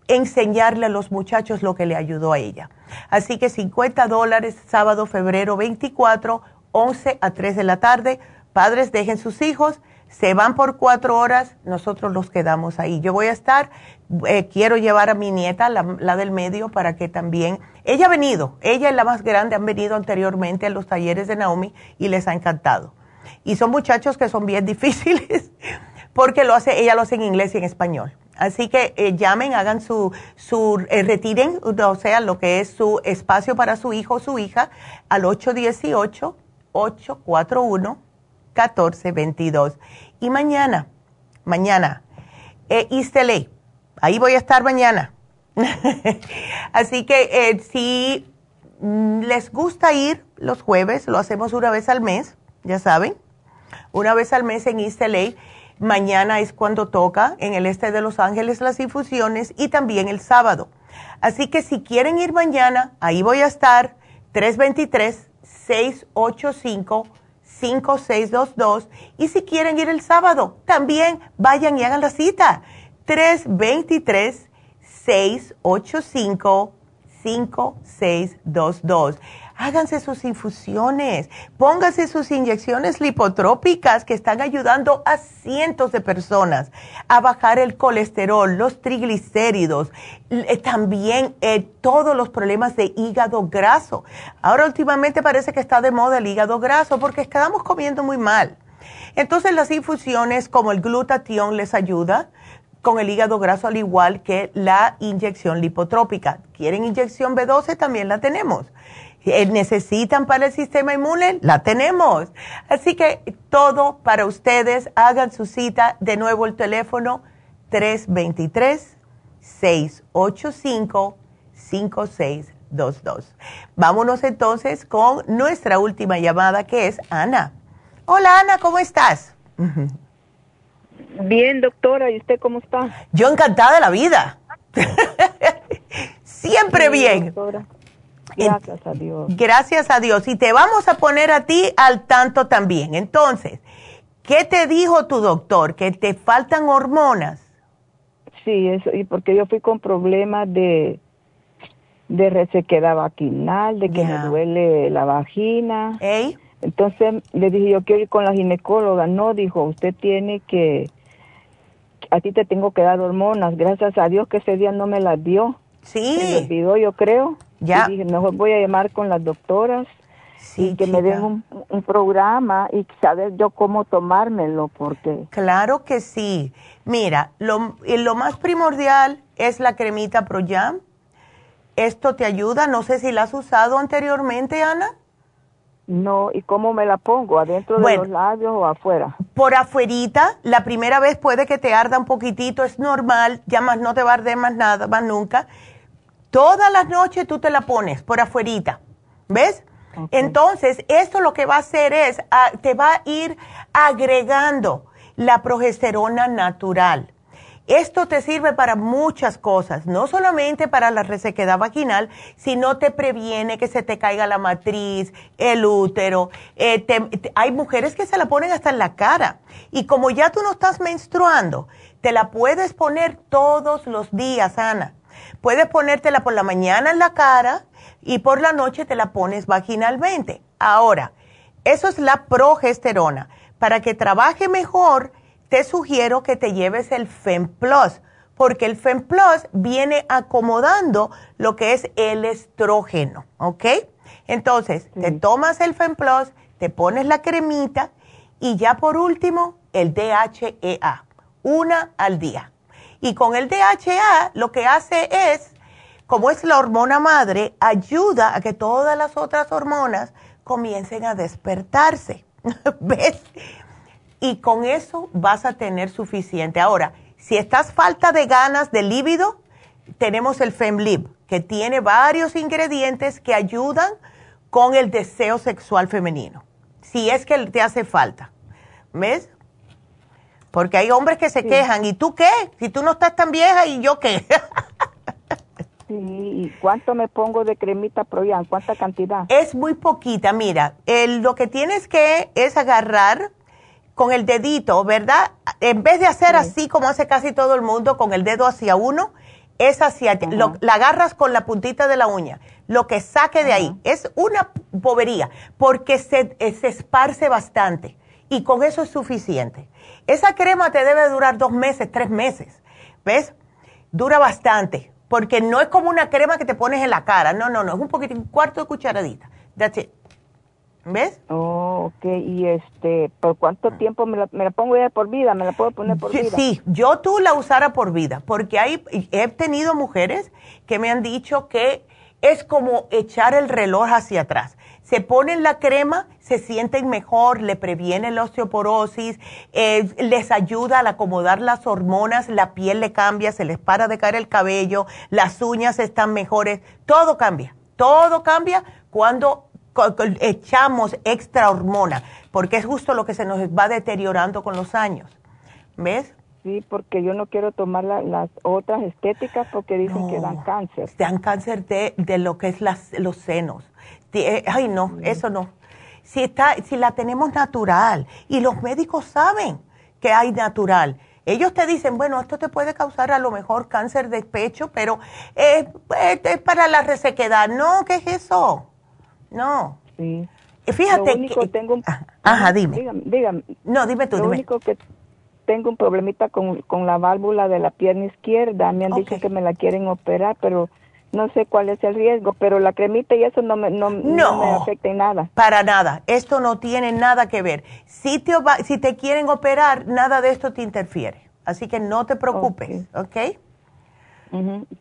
[SPEAKER 3] enseñarle a los muchachos lo que le ayudó a ella. Así que 50 dólares, sábado, febrero 24, 11 a 3 de la tarde. Padres, dejen sus hijos se van por cuatro horas, nosotros los quedamos ahí. Yo voy a estar, eh, quiero llevar a mi nieta, la, del medio, para que también, ella ha venido, ella es la más grande, han venido anteriormente a los talleres de Naomi y les ha encantado. Y son muchachos que son bien difíciles porque lo hace, ella lo hace en inglés y en español. Así que eh, llamen, hagan su, su eh, retiren, o sea, lo que es su espacio para su hijo o su hija al 818 841 1422. Y mañana, mañana, eh, ahí voy a estar mañana. Así que eh, si les gusta ir los jueves, lo hacemos una vez al mes, ya saben, una vez al mes en East Mañana es cuando toca en el este de Los Ángeles las infusiones y también el sábado. Así que si quieren ir mañana, ahí voy a estar, 323 685 5622. Y si quieren ir el sábado, también vayan y hagan la cita. 323-685-5622 háganse sus infusiones, pónganse sus inyecciones lipotrópicas que están ayudando a cientos de personas a bajar el colesterol, los triglicéridos, eh, también eh, todos los problemas de hígado graso. Ahora últimamente parece que está de moda el hígado graso porque estamos comiendo muy mal. Entonces las infusiones como el glutatión les ayuda con el hígado graso al igual que la inyección lipotrópica. ¿Quieren inyección B12? También la tenemos. Eh, necesitan para el sistema inmune, la tenemos. Así que todo para ustedes, hagan su cita, de nuevo el teléfono 323-685-5622. Vámonos entonces con nuestra última llamada que es Ana. Hola Ana, ¿cómo estás?
[SPEAKER 13] Bien, doctora, ¿y usted cómo está?
[SPEAKER 3] Yo encantada de la vida. Siempre bien.
[SPEAKER 13] Gracias a Dios.
[SPEAKER 3] Gracias a Dios. Y te vamos a poner a ti al tanto también. Entonces, ¿qué te dijo tu doctor? ¿Que te faltan hormonas?
[SPEAKER 13] Sí, eso, y porque yo fui con problemas de, de resequedad vaginal, de que me duele la vagina. Entonces le dije, yo quiero ir con la ginecóloga. No, dijo, usted tiene que a ti te tengo que dar hormonas. Gracias a Dios que ese día no me las dio.
[SPEAKER 3] Sí.
[SPEAKER 13] Se me olvidó, yo creo. Ya. Y dije, mejor voy a llamar con las doctoras y que me den un, programa y saber yo cómo tomármelo, porque...
[SPEAKER 3] Claro que sí. Mira, lo, lo más primordial es la cremita ProYam. Esto te ayuda, no sé si la has usado anteriormente, Ana.
[SPEAKER 13] No, ¿y cómo me la pongo? ¿Adentro de los labios o afuera?
[SPEAKER 3] Por afuerita, la primera vez puede que te arda un poquitito, es normal, ya más no te va a arder más nada, más nunca. Todas las noches tú te la pones por afuerita, ¿ves? Entonces, esto lo que va a hacer es, ah, te va a ir agregando la progesterona natural. Esto te sirve para muchas cosas, no solamente para la resequedad vaginal, sino te previene que se te caiga la matriz, el útero. Eh, hay mujeres que se la ponen hasta en la cara. Y como ya tú no estás menstruando, te la puedes poner todos los días, Ana. Puedes ponértela por la mañana en la cara y por la noche te la pones vaginalmente. Ahora, eso es la progesterona. Para que trabaje mejor, te sugiero que te lleves el FemPlus, porque el FemPlus viene acomodando lo que es el estrógeno, ¿ok? Entonces, te tomas el FemPlus, te pones la cremita y ya por último, el DHEA, una al día. Y con el DHA lo que hace es, como es la hormona madre, ayuda a que todas las otras hormonas comiencen a despertarse. ¿Ves? Y con eso vas a tener suficiente. Ahora, si estás falta de ganas de líbido, tenemos el FemLib, que tiene varios ingredientes que ayudan con el deseo sexual femenino. Si es que te hace falta. ¿Ves? Porque hay hombres que se quejan, ¿y tú qué? Si tú no estás tan vieja, ¿y yo qué?
[SPEAKER 13] sí, ¿y cuánto me pongo de cremita Proyan? ¿Cuánta cantidad?
[SPEAKER 3] Es muy poquita, mira, lo que tienes que es agarrar con el dedito, ¿verdad? En vez de hacer así como hace casi todo el mundo, con el dedo hacia uno, es hacia, la agarras con la puntita de la uña. Lo que saque de ahí es una bobería, porque se, eh, se esparce bastante y con eso es suficiente. Esa crema te debe durar dos meses, tres meses. ¿Ves? Dura bastante. Porque no es como una crema que te pones en la cara. No, no, no. Es un poquito, un cuarto de cucharadita. That's it. ¿Ves?
[SPEAKER 13] Oh, ok. ¿Y este, por cuánto tiempo me la, me la pongo ya por vida? ¿Me la puedo poner por vida?
[SPEAKER 3] Sí, yo tú la usara por vida. Porque hay, he tenido mujeres que me han dicho que es como echar el reloj hacia atrás se ponen la crema, se sienten mejor, le previene la osteoporosis, eh, les ayuda a acomodar las hormonas, la piel le cambia, se les para de caer el cabello, las uñas están mejores, todo cambia, todo cambia cuando echamos extra hormona, porque es justo lo que se nos va deteriorando con los años. ¿Ves?
[SPEAKER 13] Sí, porque yo no quiero tomar las otras estéticas porque dicen que dan cáncer.
[SPEAKER 3] Dan cáncer de, de lo que es las, los senos ay, no, eso no. Si, está, si la tenemos natural y los médicos saben que hay natural, ellos te dicen, bueno, esto te puede causar a lo mejor cáncer de pecho, pero es, para la resequedad. No, ¿qué es eso? No.
[SPEAKER 13] Sí.
[SPEAKER 3] Fíjate que...
[SPEAKER 13] Tengo un,
[SPEAKER 3] ah, ajá, dime.
[SPEAKER 13] Dígame, dígame.
[SPEAKER 3] No, dime tú,
[SPEAKER 13] lo único que tengo un problemita con, con la válvula de la pierna izquierda. Me han dicho que me la quieren operar, pero no sé cuál es el riesgo, pero la cremita y eso no me, no, me afecta en nada.
[SPEAKER 3] Para nada, esto no tiene nada que ver. Si te, si te quieren operar, nada de esto te interfiere. Así que no te preocupes, ¿ok?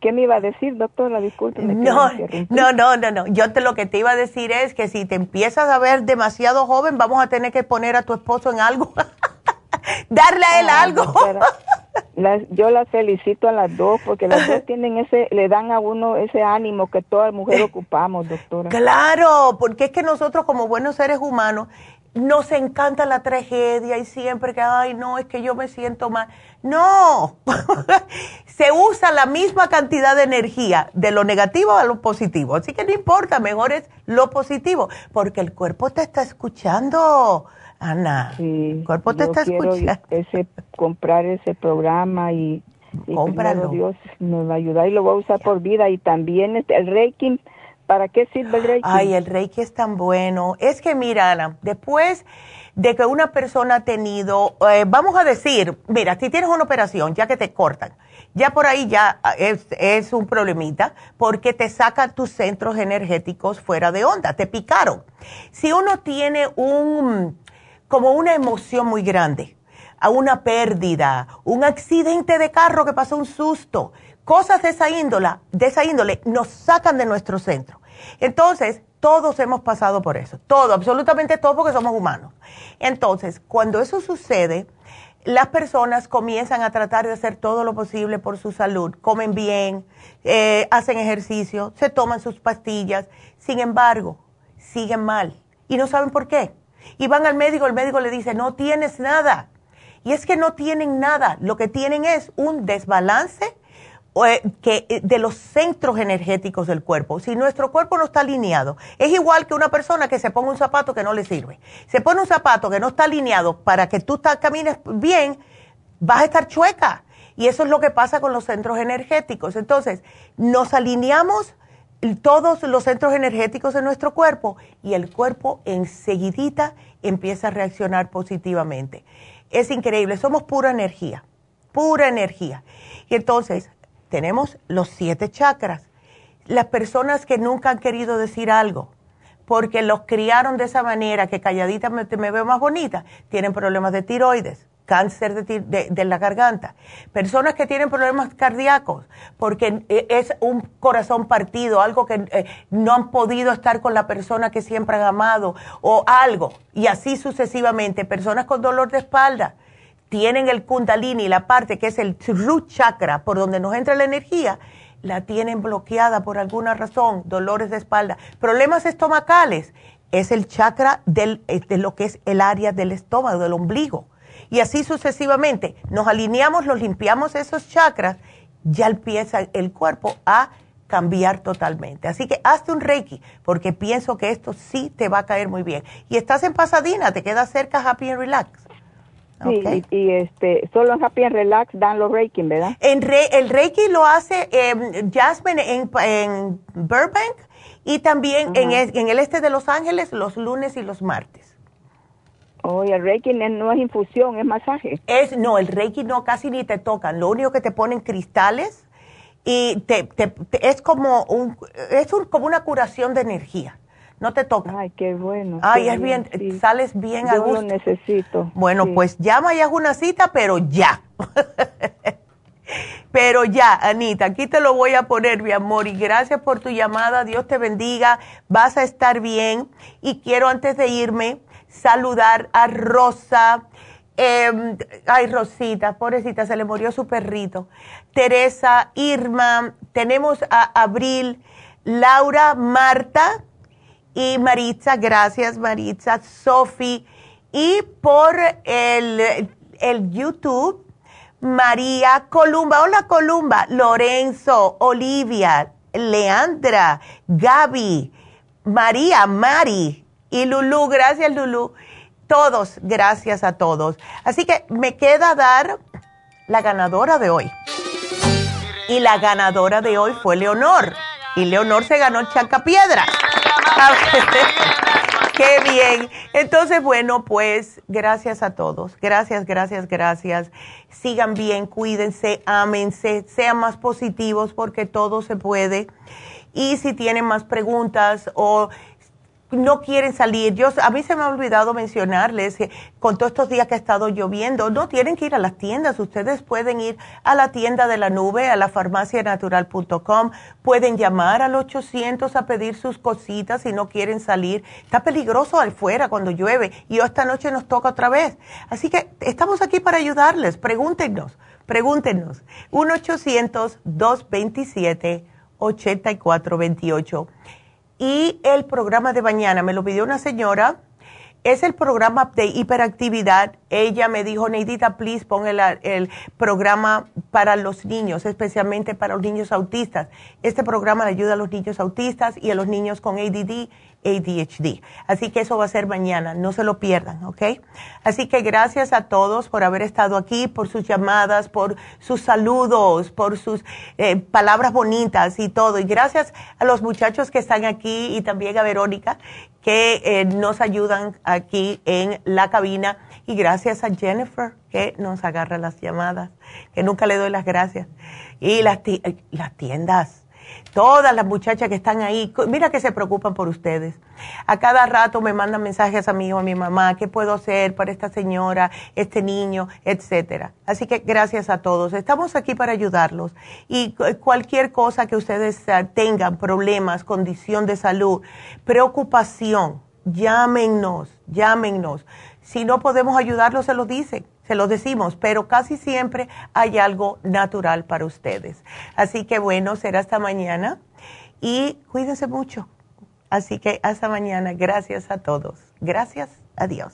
[SPEAKER 13] ¿Qué me iba a decir, doctora? Disculpe.
[SPEAKER 3] No, no, no, no, no. Yo te lo que te iba a decir es que si te empiezas a ver demasiado joven, vamos a tener que poner a tu esposo en algo. Darle a él algo.
[SPEAKER 13] yo las felicito a las dos porque las dos tienen ese, le dan a uno ese ánimo que toda mujer ocupamos, doctora.
[SPEAKER 3] Claro, porque es que nosotros como buenos seres humanos nos encanta la tragedia y siempre que, ay, no, es que yo me siento mal. No, se usa la misma cantidad de energía de lo negativo a lo positivo. Así que no importa, mejor es lo positivo, porque el cuerpo te está escuchando. Ana,
[SPEAKER 13] el cuerpo te está escuchando. Ese, comprar ese programa y, y Dios me va a ayudar y lo voy a usar por vida. Y también este, el Reiki ¿Para qué sirve el Reiki?
[SPEAKER 3] Ay, el Reiki es tan bueno. Es que mira, Ana, después de que una persona ha tenido, eh, vamos a decir, mira, si tienes una operación, ya que te cortan, ya por ahí ya es, es un problemita porque te sacan tus centros energéticos fuera de onda, te picaron. Si uno tiene un, como una emoción muy grande, a una pérdida, un accidente de carro que pasó un susto, cosas de esa índole, de esa índole nos sacan de nuestro centro. Entonces, todos hemos pasado por eso, todo, absolutamente todo porque somos humanos. Entonces, cuando eso sucede, las personas comienzan a tratar de hacer todo lo posible por su salud, comen bien, eh, hacen ejercicio, se toman sus pastillas, sin embargo, siguen mal y no saben por qué. Y van al médico, el médico le dice, no tienes nada. Y es que no tienen nada, lo que tienen es un desbalance eh, que, eh, de los centros energéticos del cuerpo. Si nuestro cuerpo no está alineado, es igual que una persona que se ponga un zapato que no le sirve. Se pone un zapato que no está alineado para que tú camines bien, vas a estar chueca. Y eso es lo que pasa con los centros energéticos. Entonces, nos alineamos todos los centros energéticos de nuestro cuerpo y el cuerpo enseguidita empieza a reaccionar positivamente. Es increíble, somos pura energía, pura energía. Y entonces, tenemos los siete chakras. Las personas que nunca han querido decir algo, porque los criaron de esa manera, que calladita me, veo más bonita, tienen problemas de tiroides, cáncer de, la garganta. Personas que tienen problemas cardíacos, porque eh, es un corazón partido, algo que eh, no han podido estar con la persona que siempre han amado, o algo, y así sucesivamente. Personas con dolor de espalda, tienen el kundalini, la parte que es el root chakra, por donde nos entra la energía, la tienen bloqueada por alguna razón, dolores de espalda, problemas estomacales, es el chakra del, eh, de lo que es el área del estómago, del ombligo. Y así sucesivamente, nos alineamos, los limpiamos esos chakras, ya empieza el cuerpo a cambiar totalmente. Así que hazte un Reiki, porque pienso que esto sí te va a caer muy bien. Y estás en Pasadena, te queda cerca Happy and Relax.
[SPEAKER 13] Sí, y, este, solo en Happy and Relax dan los Reiki, ¿verdad?
[SPEAKER 3] En el Reiki lo hace eh, Jasmine en, Burbank y también en, el este de Los Ángeles los lunes y los martes.
[SPEAKER 13] Oh, el Reiki no es infusión, es masaje.
[SPEAKER 3] Es, no, el Reiki no, casi ni te tocan. Lo único que te ponen cristales y te, es como un, es como una curación de energía no te toca.
[SPEAKER 13] Ay, qué bueno.
[SPEAKER 3] Ay, es bien, sales bien a gusto.
[SPEAKER 13] lo necesito.
[SPEAKER 3] Bueno, pues llama y haz una cita, pero ya. pero ya, Anita, aquí te lo voy a poner, mi amor, y gracias por tu llamada, Dios te bendiga, vas a estar bien. Y quiero antes de irme saludar a Rosa. Em, ay, Rosita, pobrecita, se le murió su perrito. Teresa, Irma, tenemos a Abril, Laura, Marta, y Maritza, gracias Maritza, Sofi y por el, el YouTube, María Columba, hola Columba, Lorenzo, Olivia, Leandra, Gaby, María, Mari y Lulu, gracias Lulu, todos, gracias a todos. Así que me queda dar la ganadora de hoy. Y la ganadora de hoy fue Leonor. Y Leonor se ganó el Piedra. Qué bien. Entonces, bueno, pues gracias a todos. Gracias, gracias, gracias. Sigan bien, cuídense, ámense, sean más positivos porque todo se puede. Y si tienen más preguntas o no quieren salir. Yo, a mí se me ha olvidado mencionarles que con todos estos días que ha estado lloviendo, no tienen que ir a las tiendas. Ustedes pueden ir a la tienda de la nube, a la farmacianatural.com. Pueden llamar al 800 a pedir sus cositas si no quieren salir. Está peligroso afuera cuando llueve y esta noche nos toca otra vez. Así que estamos aquí para ayudarles. Pregúntenos, pregúntenos. 1-800-227-8428. Y el programa de mañana, me lo pidió una señora, es el programa de hiperactividad. Ella me dijo, Neidita, please pon el, el, programa para los niños, especialmente para los niños autistas. Este programa le ayuda a los niños autistas y a los niños con ADD ADHD. Así que eso va a ser mañana, no se lo pierdan, ¿ok? Así que gracias a todos por haber estado aquí, por sus llamadas, por sus saludos, por sus eh, palabras bonitas y todo. Y gracias a los muchachos que están aquí y también a Verónica que eh, nos ayudan aquí en la cabina. Y gracias a Jennifer que nos agarra las llamadas, que nunca le doy las gracias. Y las, las tiendas Todas las muchachas que están ahí, mira que se preocupan por ustedes. A cada rato me mandan mensajes a mí o a mi mamá, ¿qué puedo hacer para esta señora, este niño, etcétera? Así que gracias a todos. Estamos aquí para ayudarlos. Y cualquier cosa que ustedes ah, tengan, problemas, condición de salud, preocupación, llámenos, llámenos. Si no podemos ayudarlos, se lo dicen se lo decimos, pero casi siempre hay algo natural para ustedes. Así que bueno, será hasta mañana y cuídense mucho. Así que hasta mañana. Gracias a todos. Gracias. Adiós.